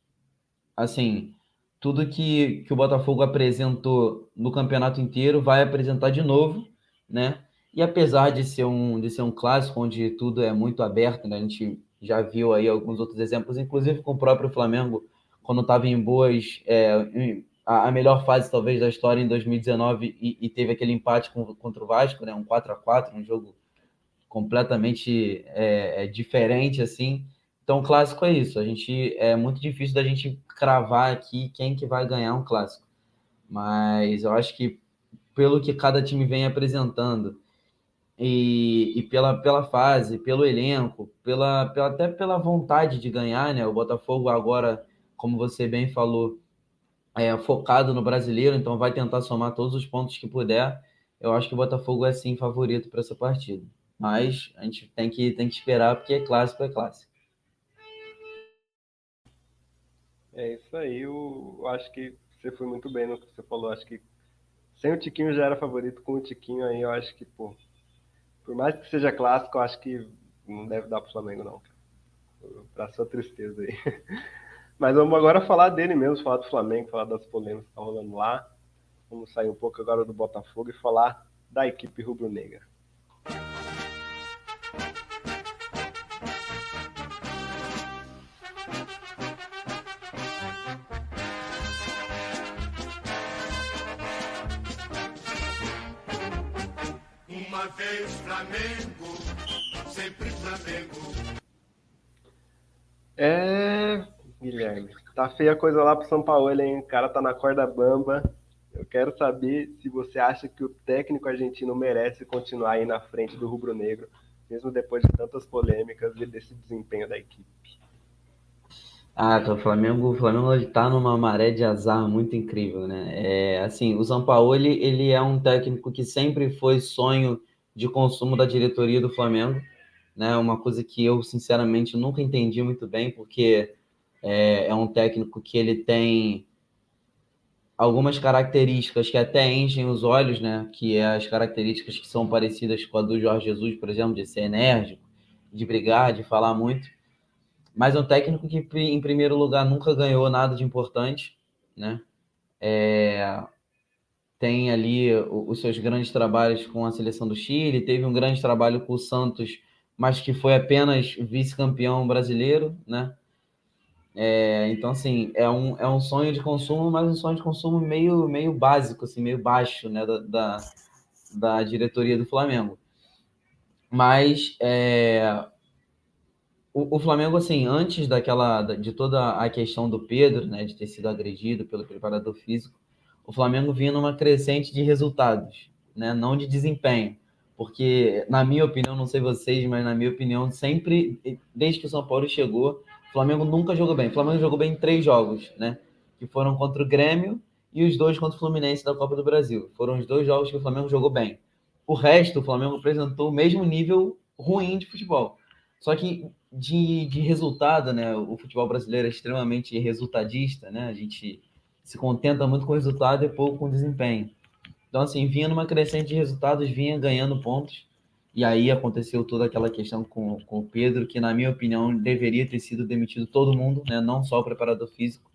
assim, tudo que, que o Botafogo apresentou no campeonato inteiro vai apresentar de novo, né? E apesar de ser um, de ser um clássico onde tudo é muito aberto, né? a gente já viu aí alguns outros exemplos, inclusive com o próprio Flamengo, quando estava em boas, é, a, melhor fase talvez da história em 2019 e, e teve aquele empate com, contra o Vasco, né? um 4 a 4 um jogo completamente é, é, diferente assim. Então, clássico é isso. A gente é muito difícil da gente cravar aqui quem que vai ganhar um clássico. Mas eu acho que pelo que cada time vem apresentando, e, e pela, pela fase, pelo elenco, pela, pela, até pela vontade de ganhar, né? O Botafogo agora, como você bem falou, é focado no brasileiro, então vai tentar somar todos os pontos que puder. Eu acho que o Botafogo é sim favorito para essa partida. Mas a gente tem que, tem que esperar, porque é clássico, é clássico. É isso aí, eu acho que você foi muito bem no que você falou. Acho que sem o Tiquinho já era favorito, com o Tiquinho aí eu acho que, pô, por mais que seja clássico, eu acho que não deve dar pro Flamengo, não. Pra sua tristeza aí. (laughs) Mas vamos agora falar dele mesmo, falar do Flamengo, falar das polêmicas que estão tá rolando lá. Vamos sair um pouco agora do Botafogo e falar da equipe rubro-negra. Flamengo, Guilherme, tá feia a coisa lá pro São Paulo, hein? O cara tá na corda bamba. Eu quero saber se você acha que o técnico argentino merece continuar aí na frente do Rubro Negro, mesmo depois de tantas polêmicas e desse desempenho da equipe. Ah, tá, o Flamengo, o Flamengo ele tá numa maré de azar muito incrível, né? É, assim, o ele, ele é um técnico que sempre foi sonho de consumo da diretoria do Flamengo, né? Uma coisa que eu sinceramente nunca entendi muito bem, porque é, é um técnico que ele tem algumas características que até enchem os olhos, né? Que é as características que são parecidas com a do Jorge Jesus, por exemplo, de ser enérgico, de brigar, de falar muito. Mas é um técnico que, em primeiro lugar, nunca ganhou nada de importante, né? É, tem ali os seus grandes trabalhos com a seleção do Chile, teve um grande trabalho com o Santos, mas que foi apenas vice-campeão brasileiro, né? É, então, assim, é um, é um sonho de consumo, mas um sonho de consumo meio, meio básico, assim, meio baixo, né, da, da, da diretoria do Flamengo. Mas é, o, o, Flamengo, assim, antes daquela, de toda a questão do Pedro, né, de ter sido agredido pelo preparador físico, o Flamengo vinha numa crescente de resultados, né? não de desempenho. Porque, na minha opinião, não sei vocês, mas na minha opinião, sempre, desde que o São Paulo chegou, Flamengo nunca jogou bem. O Flamengo jogou bem em três jogos, né? Que foram contra o Grêmio e os dois contra o Fluminense da Copa do Brasil. Foram os dois jogos que o Flamengo jogou bem. O resto, o Flamengo apresentou o mesmo nível ruim de futebol. Só que de, de resultado, né? O futebol brasileiro é extremamente resultadista, né? A gente se contenta muito com o resultado e pouco com o desempenho. Então, assim, vinha numa crescente de resultados, vinha ganhando pontos, e aí aconteceu toda aquela questão com, com o Pedro, que, na minha opinião, deveria ter sido demitido todo mundo, né? não só o preparador físico,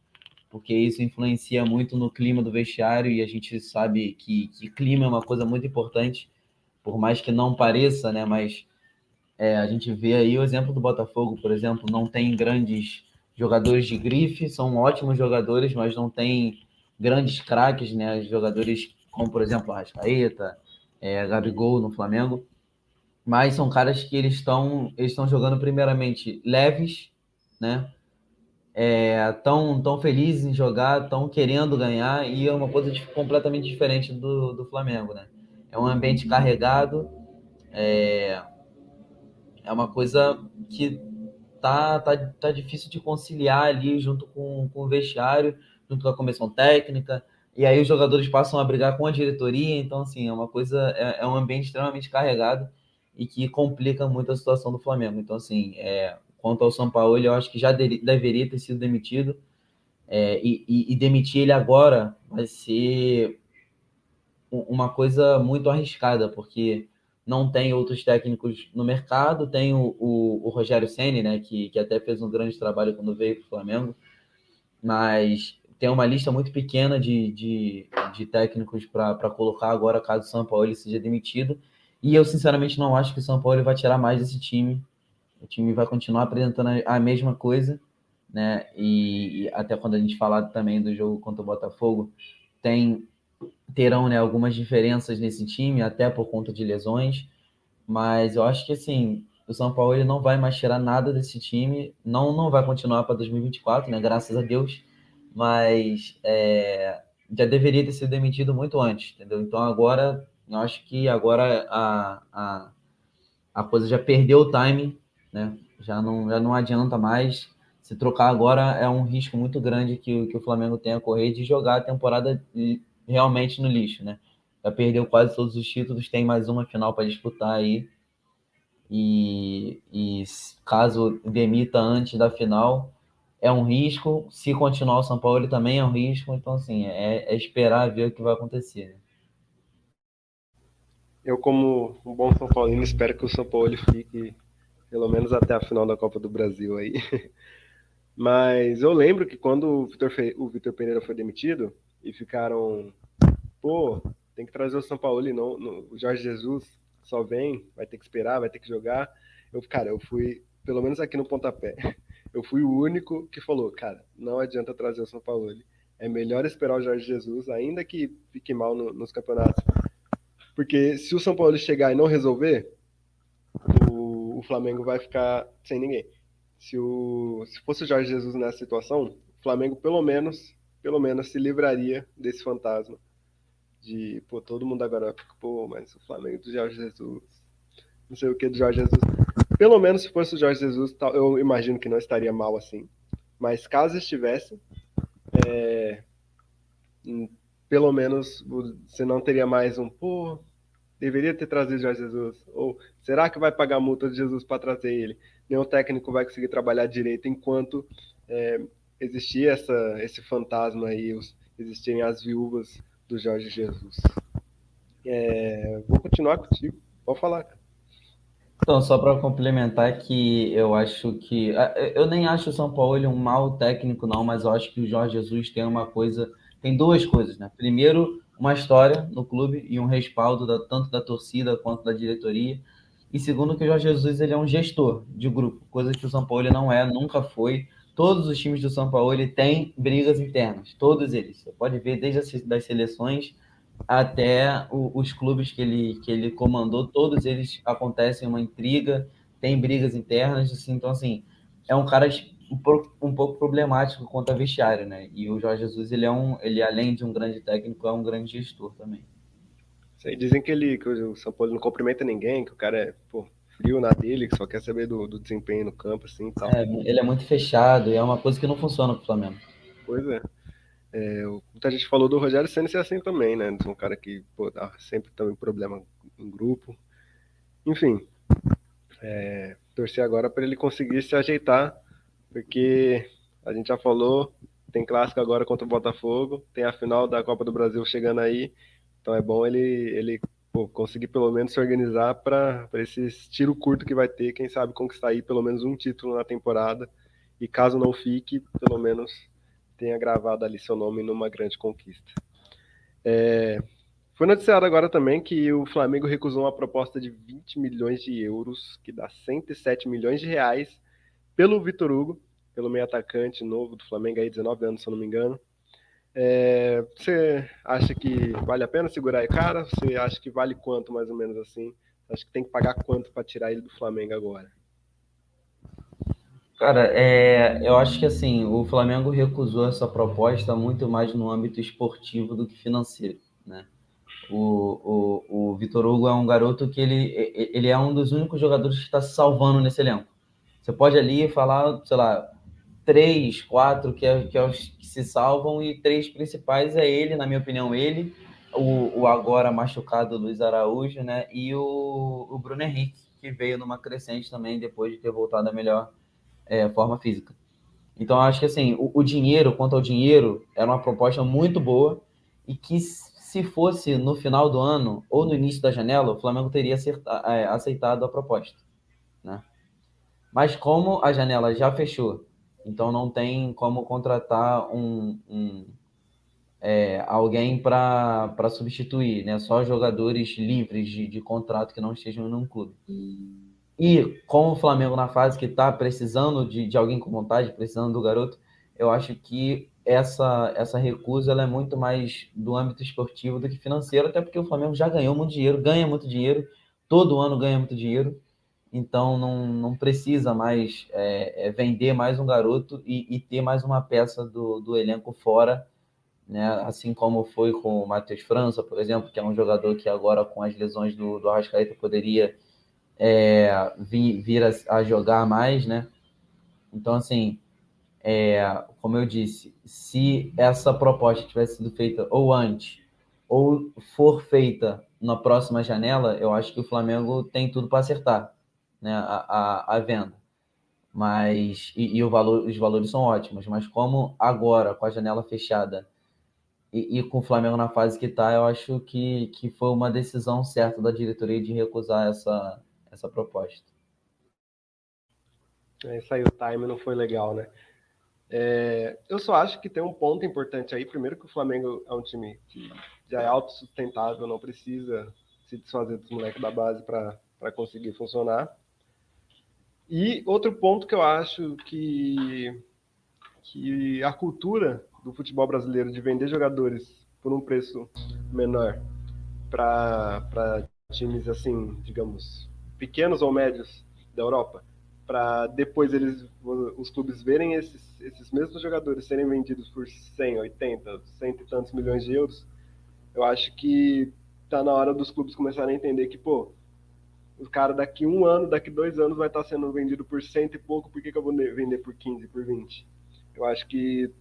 porque isso influencia muito no clima do vestiário, e a gente sabe que, que clima é uma coisa muito importante, por mais que não pareça, né? mas é, a gente vê aí o exemplo do Botafogo, por exemplo, não tem grandes jogadores de grife, são ótimos jogadores, mas não tem grandes craques, né? Jogadores como, por exemplo, Arrascaeta, é, Gabigol no Flamengo. Mas são caras que eles estão eles estão jogando primeiramente leves, né? É, tão, tão felizes em jogar, tão querendo ganhar, e é uma coisa completamente diferente do, do Flamengo, né? É um ambiente carregado, é, é uma coisa que tá, tá, tá difícil de conciliar ali junto com, com o vestiário, junto com a comissão técnica, e aí os jogadores passam a brigar com a diretoria, então assim, é uma coisa, é, é um ambiente extremamente carregado e que complica muito a situação do Flamengo. Então assim, é, Quanto ao São Paulo, eu acho que já de, deveria ter sido demitido. É, e, e, e, demitir ele agora vai ser uma coisa muito arriscada, porque não tem outros técnicos no mercado, tem o, o, o Rogério Senni, né, que, que até fez um grande trabalho quando veio para o Flamengo, mas tem uma lista muito pequena de, de, de técnicos para colocar agora, caso o São Paulo seja demitido, e eu sinceramente não acho que o São Paulo vai tirar mais desse time, o time vai continuar apresentando a mesma coisa, né, e, e até quando a gente falar também do jogo contra o Botafogo, tem terão né, algumas diferenças nesse time, até por conta de lesões, mas eu acho que assim, o São Paulo ele não vai mais tirar nada desse time, não, não vai continuar para 2024, né, graças a Deus, mas é, já deveria ter sido demitido muito antes, entendeu? Então agora, eu acho que agora a, a, a coisa já perdeu o time, né? Já não, já não adianta mais. Se trocar agora é um risco muito grande que, que o Flamengo tem a correr de jogar a temporada realmente no lixo, né? Já perdeu quase todos os títulos, tem mais uma final para disputar aí. E, e caso demita antes da final, é um risco. Se continuar o São Paulo, ele também é um risco. Então, assim, é, é esperar ver o que vai acontecer. Né? Eu, como um bom São Paulino, espero que o São Paulo fique pelo menos até a final da Copa do Brasil aí. (laughs) Mas eu lembro que quando o Vitor, o Vitor Pereira foi demitido, e ficaram, pô, tem que trazer o São Paulo não, não, o Jorge Jesus só vem, vai ter que esperar, vai ter que jogar. Eu, cara, eu fui, pelo menos aqui no pontapé, (laughs) eu fui o único que falou, cara, não adianta trazer o São Paulo. É melhor esperar o Jorge Jesus, ainda que fique mal no, nos campeonatos. Porque se o São Paulo chegar e não resolver, o, o Flamengo vai ficar sem ninguém. Se, o, se fosse o Jorge Jesus nessa situação, o Flamengo pelo menos pelo menos se livraria desse fantasma de, pô, todo mundo agora fica, pô, mas o Flamengo do Jorge Jesus, não sei o que do Jorge Jesus. Pelo menos se fosse o Jorge Jesus, eu imagino que não estaria mal assim. Mas caso estivesse, é, pelo menos você não teria mais um, pô, deveria ter trazido Jorge Jesus. Ou será que vai pagar a multa de Jesus para trazer ele? Nenhum técnico vai conseguir trabalhar direito enquanto é, existir essa, esse fantasma aí, os, existirem as viúvas do Jorge Jesus. É, vou continuar contigo, pode falar. Então, só para complementar que eu acho que. Eu nem acho o São Paulo um mau técnico, não, mas eu acho que o Jorge Jesus tem uma coisa. Tem duas coisas, né? Primeiro, uma história no clube e um respaldo da, tanto da torcida quanto da diretoria. E segundo, que o Jorge Jesus ele é um gestor de grupo, coisa que o São Paulo não é, nunca foi todos os times do São Paulo ele tem brigas internas, todos eles. Você pode ver desde as das seleções até o, os clubes que ele, que ele comandou, todos eles acontecem uma intriga, tem brigas internas, assim, então assim, é um cara um pouco, um pouco problemático quanto a vestiário, né? E o Jorge Jesus, ele é um, ele além de um grande técnico, é um grande gestor também. Dizem que ele que o São Paulo não cumprimenta ninguém, que o cara é, pô, frio na dele, que só quer saber do, do desempenho no campo, assim tal. É, ele é muito fechado e é uma coisa que não funciona com o Flamengo. Pois é. é muita gente falou do Rogério Senna ser assim também, né? Um cara que pô, dá sempre também problema em grupo. Enfim, é, torcer agora para ele conseguir se ajeitar, porque a gente já falou, tem clássico agora contra o Botafogo, tem a final da Copa do Brasil chegando aí, então é bom ele, ele pô, conseguir pelo menos se organizar para esse tiro curto que vai ter, quem sabe conquistar aí pelo menos um título na temporada. E caso não fique, pelo menos tenha gravado ali seu nome numa grande conquista. É, foi noticiado agora também que o Flamengo recusou uma proposta de 20 milhões de euros, que dá 107 milhões de reais, pelo Vitor Hugo, pelo meio atacante novo do Flamengo, aí 19 anos, se eu não me engano. É, você acha que vale a pena segurar o cara? Você acha que vale quanto, mais ou menos assim? Acho que tem que pagar quanto para tirar ele do Flamengo agora? Cara, é, eu acho que assim, o Flamengo recusou essa proposta muito mais no âmbito esportivo do que financeiro, né? O, o, o Vitor Hugo é um garoto que ele, ele é um dos únicos jogadores que está se salvando nesse elenco. Você pode ali falar, sei lá, três, quatro que é, que é os que se salvam e três principais é ele, na minha opinião, ele, o, o agora machucado Luiz Araújo, né? E o, o Bruno Henrique, que veio numa crescente também depois de ter voltado a melhor é, forma física. Então, acho que assim, o, o, dinheiro, quanto ao dinheiro, era uma proposta muito boa e que se fosse no final do ano ou no início da janela, o Flamengo teria é, aceitado a proposta, né? Mas como a janela já fechou, então não tem como contratar um, um é, alguém para substituir, né? Só jogadores livres de, de contrato que não estejam num clube. E com o Flamengo na fase que está precisando de, de alguém com vontade, precisando do garoto, eu acho que essa, essa recusa ela é muito mais do âmbito esportivo do que financeiro, até porque o Flamengo já ganhou muito dinheiro, ganha muito dinheiro, todo ano ganha muito dinheiro, então não, não precisa mais é, é vender mais um garoto e, e, ter mais uma peça do, do elenco fora né? Assim como foi com o Matheus França, por exemplo, que é um jogador que agora com as lesões do, do Arrascaeta poderia é, vir, vir a, a, jogar mais, né? Então, assim, é, como eu disse, se essa proposta tivesse sido feita ou antes ou for feita na próxima janela, eu acho que o Flamengo tem tudo para acertar né, a, a, a venda. Mas, e, e valor, os valores são ótimos, mas como agora, com a janela fechada, e, e, com o Flamengo na fase que está, eu acho que, que foi uma decisão certa da diretoria de recusar essa, essa proposta. É, isso aí, o time não foi legal, né? É, eu só acho que tem um ponto importante aí. Primeiro, que o Flamengo é um time que já é autossustentável, não precisa se desfazer dos moleques da base para conseguir funcionar. E outro ponto que eu acho que, que a cultura do futebol brasileiro de vender jogadores por um preço menor para times assim, digamos, pequenos ou médios da Europa, para depois eles os clubes verem esses, esses mesmos jogadores serem vendidos por 100, 80, 100 e tantos milhões de euros, eu acho que tá na hora dos clubes começarem a entender que, pô, o cara daqui um ano, daqui dois anos vai estar tá sendo vendido por cento e pouco, por que, que eu vou vender por 15, por 20? Eu acho que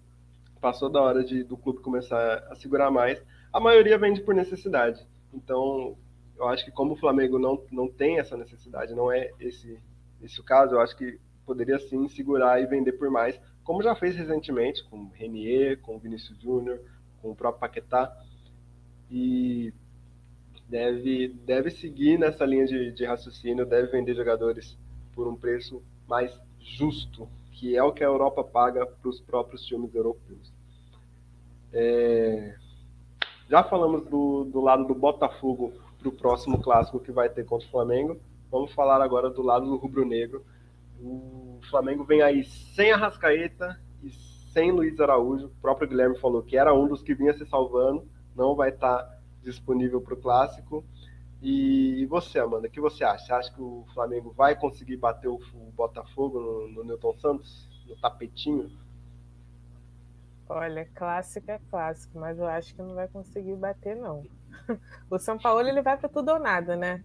passou da hora de, do clube começar a segurar mais. A maioria vende por necessidade. Então, eu acho que como o Flamengo não, não tem essa necessidade, não é esse, esse o caso, eu acho que poderia sim segurar e vender por mais, como já fez recentemente com o Renier, com o Vinícius Júnior, com o próprio Paquetá. E deve, deve seguir nessa linha de, de raciocínio, deve vender jogadores por um preço mais justo que é o que a Europa paga para os próprios times europeus. É... Já falamos do, do lado do Botafogo para o próximo clássico que vai ter contra o Flamengo. Vamos falar agora do lado do rubro-negro. O Flamengo vem aí sem Arrascaeta e sem Luiz Araújo. O próprio Guilherme falou que era um dos que vinha se salvando, não vai estar disponível para o clássico. E você, Amanda, o que você acha? Você acha que o Flamengo vai conseguir bater o, Botafogo no, no Newton Santos, no tapetinho? Olha, clássico é clássico, mas eu acho que não vai conseguir bater, não. (laughs) O São Paulo ele vai para tudo ou nada, né?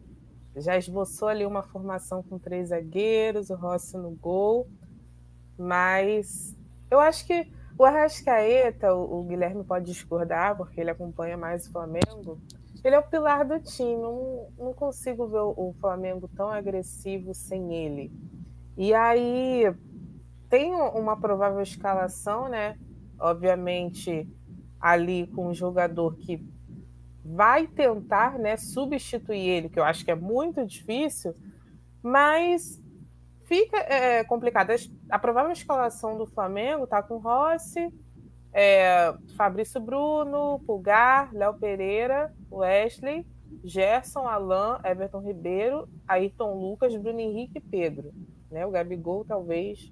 Já esboçou ali uma formação com três zagueiros, o Rossi no gol, mas eu acho que o Arrascaeta, o, o Guilherme pode discordar, porque ele acompanha mais o Flamengo, ele é o pilar do time. Não, não consigo ver o Flamengo tão agressivo sem ele. E aí tem uma provável escalação, né? Obviamente, ali com um jogador que vai tentar né, substituir ele, que eu acho que é muito difícil, mas fica é, complicado. A provável escalação do Flamengo está com Rossi, é, Fabrício Bruno, Pulgar, Léo Pereira, Wesley, Gerson, Alain, Everton Ribeiro, Ayrton Lucas, Bruno Henrique e Pedro. Né? O Gabigol talvez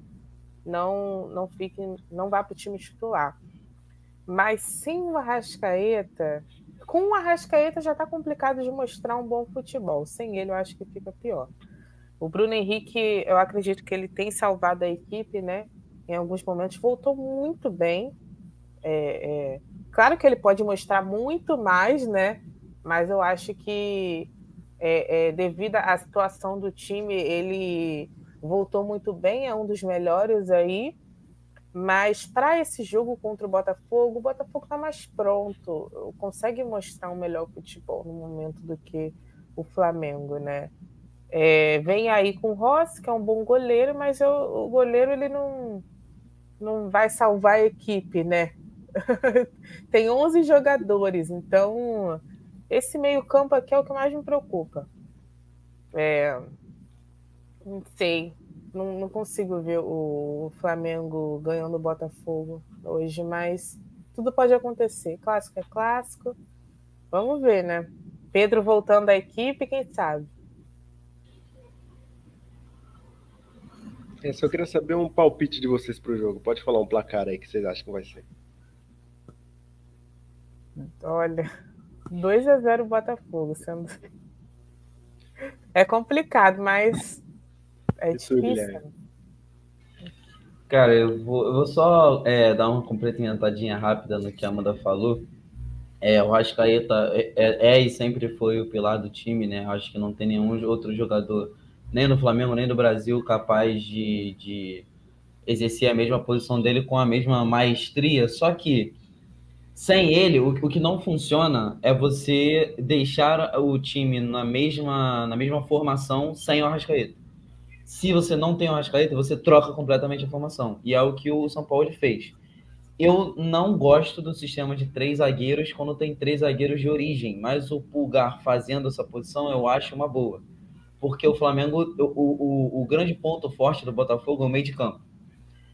não não fique, não vá para o time titular. Mas sem o Arrascaeta, com o Arrascaeta já está complicado de mostrar um bom futebol. Sem ele, eu acho que fica pior. O Bruno Henrique, eu acredito que ele tem salvado a equipe, né? Em alguns momentos voltou muito bem, é, é, claro que ele pode mostrar muito mais, né? Mas eu acho que é, é, devido à situação do time, ele voltou muito bem, é um dos melhores aí. Mas para esse jogo contra o Botafogo, o Botafogo está mais pronto, consegue mostrar um melhor futebol no momento do que o Flamengo, né? É, vem aí com o Rossi, que é um bom goleiro, mas eu, o goleiro ele não, não vai salvar a equipe, né? (laughs) Tem 11 jogadores, então esse meio-campo aqui é o que mais me preocupa. É, não sei, não, não, consigo ver o Flamengo ganhando o Botafogo hoje, mas tudo pode acontecer. Clássico é clássico. Vamos ver, né? Pedro voltando à equipe, quem sabe? É, só queria saber um palpite de vocês para o jogo. Pode falar um placar aí que vocês acham que vai ser. Olha, 2 a 0 Botafogo, sendo é complicado, mas é difícil. Cara, eu vou, eu vou só é, dar uma complementadinha rápida no que a Amanda falou. É, o Rascaeta é, é, é, e sempre foi o pilar do time, né? Acho que não tem nenhum outro jogador nem no Flamengo, nem no Brasil, capaz de, de exercer a mesma posição dele com a mesma maestria. Só que sem ele, o, o que não funciona é você deixar o time na mesma, na mesma formação sem o Arrascaeta. Se você não tem o Arrascaeta, você troca completamente a formação. E é o que o São Paulo fez. Eu não gosto do sistema de três zagueiros quando tem três zagueiros de origem, mas o Pulgar fazendo essa posição eu acho uma boa porque o Flamengo, o, o, o grande ponto forte do Botafogo é o meio de campo.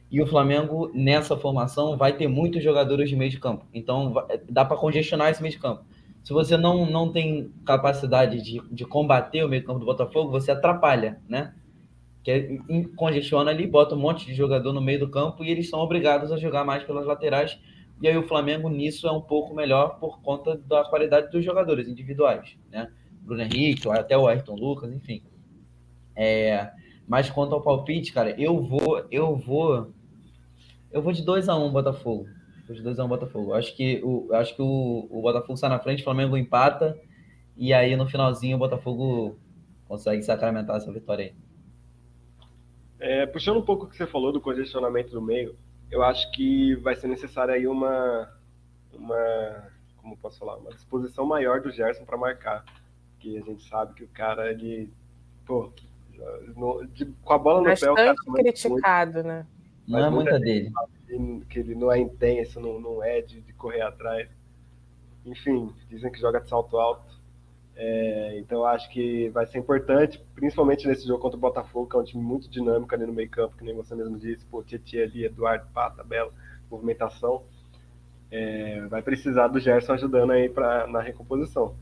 E o Flamengo, nessa formação, vai ter muitos jogadores de meio de campo. Então, dá para congestionar esse meio de campo. Se você não, não tem capacidade de, de combater o meio de campo do Botafogo, você atrapalha, né? Que é, congestiona ali, bota um monte de jogador no meio do campo e eles são obrigados a jogar mais pelas laterais. E aí o Flamengo nisso é um pouco melhor por conta da qualidade dos jogadores individuais, né? Bruno Henrique, até o Ayrton Lucas, enfim. É, mas quanto ao palpite, cara, eu vou, eu vou, eu vou de 2 a 1 um, Botafogo. Vou de 2 a 1 um, Botafogo. Acho que o, acho que o, o Botafogo sai na frente, o Flamengo empata e aí no finalzinho o Botafogo consegue sacramentar essa vitória aí. É, puxando um pouco o que você falou do congestionamento do meio, eu acho que vai ser necessária aí uma, uma, como posso falar, uma disposição maior do Gerson para marcar porque a gente sabe que o cara, ele, pô, no, de, com a bola no Bastante pé, o cara criticado, muito, né? Não é muita dele. Que ele não é intenso, não, não é de, de correr atrás. Enfim, dizem que joga de salto alto. É, então acho que vai ser importante, principalmente nesse jogo contra o Botafogo, que é um time muito dinâmico ali no meio campo, que nem você mesmo disse, pô, Tietchan ali, Eduardo, Pata, Bela, movimentação. É, vai precisar do Gerson ajudando aí pra, na recomposição.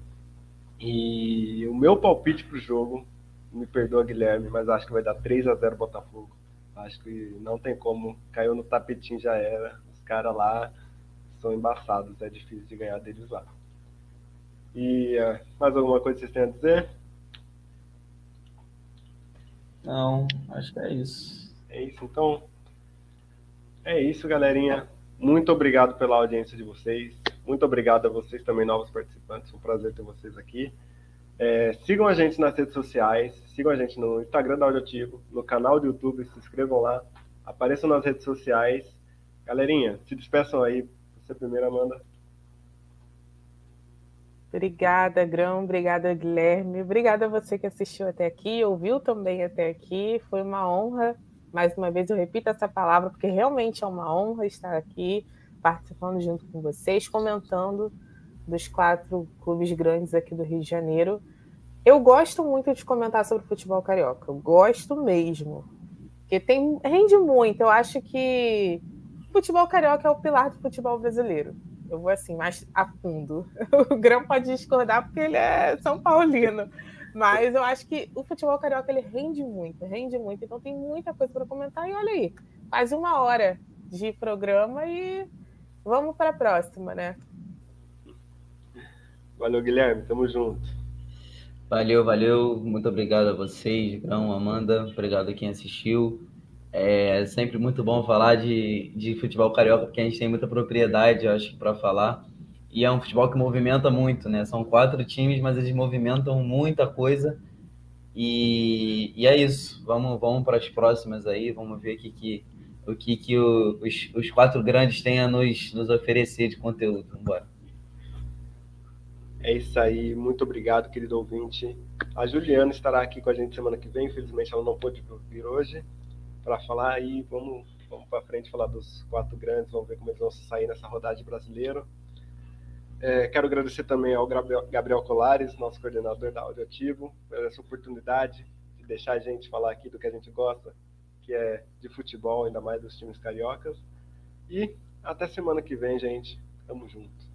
E o meu palpite pro jogo, me perdoa Guilherme, mas acho que vai dar 3 a 0 Botafogo. Acho que não tem como, caiu no tapetinho já era. Os caras lá são embaçados, é difícil de ganhar deles lá. E uh, mais alguma coisa que vocês têm a dizer? Não, acho que é isso. É isso, então. É isso, galerinha. Muito obrigado pela audiência de vocês. Muito obrigado a vocês também, novos participantes. um prazer ter vocês aqui. É, sigam a gente nas redes sociais, sigam a gente no Instagram da Audioativo, no canal do YouTube, se inscrevam lá, apareçam nas redes sociais. Galerinha, se despeçam aí. Você primeiro, Amanda. Obrigada, Grão. Obrigada, Guilherme. Obrigada a você que assistiu até aqui, ouviu também até aqui. Foi uma honra. Mais uma vez eu repito essa palavra, porque realmente é uma honra estar aqui participando junto com vocês, comentando dos quatro clubes grandes aqui do Rio de Janeiro. Eu gosto muito de comentar sobre futebol carioca, eu gosto mesmo. Porque tem, rende muito. Eu acho que futebol carioca é o pilar do futebol brasileiro. Eu vou assim, mais a fundo. (laughs) O Grão pode discordar porque ele é São Paulino. Mas eu acho que o futebol carioca ele rende muito, rende muito. Então tem muita coisa para comentar. E olha aí, faz uma hora de programa e Vamos para a próxima, né? Valeu, Guilherme. Tamo junto. Valeu, valeu. Muito obrigado a vocês, Grão, Amanda. Obrigado a quem assistiu. É sempre muito bom falar de, de futebol carioca, porque a gente tem muita propriedade, eu acho, para falar. E é um futebol que movimenta muito, né? São quatro times, mas eles movimentam muita coisa. E, e é isso. Vamos, vamos para as próximas aí. Vamos ver o que, que o que, que o, os, os quatro grandes têm a nos, nos oferecer de conteúdo. Vamos embora. É isso aí, muito obrigado, querido ouvinte. A Juliana estará aqui com a gente semana que vem, infelizmente ela não pôde vir hoje para falar aí, vamos, vamos para frente falar dos quatro grandes, vamos ver como eles vão sair nessa rodada de brasileiro. É, quero agradecer também ao Gabriel Colares, nosso coordenador da Audioativo, por essa oportunidade de deixar a gente falar aqui do que a gente gosta, que é de futebol, ainda mais dos times cariocas. E até semana que vem, gente. Tamo junto.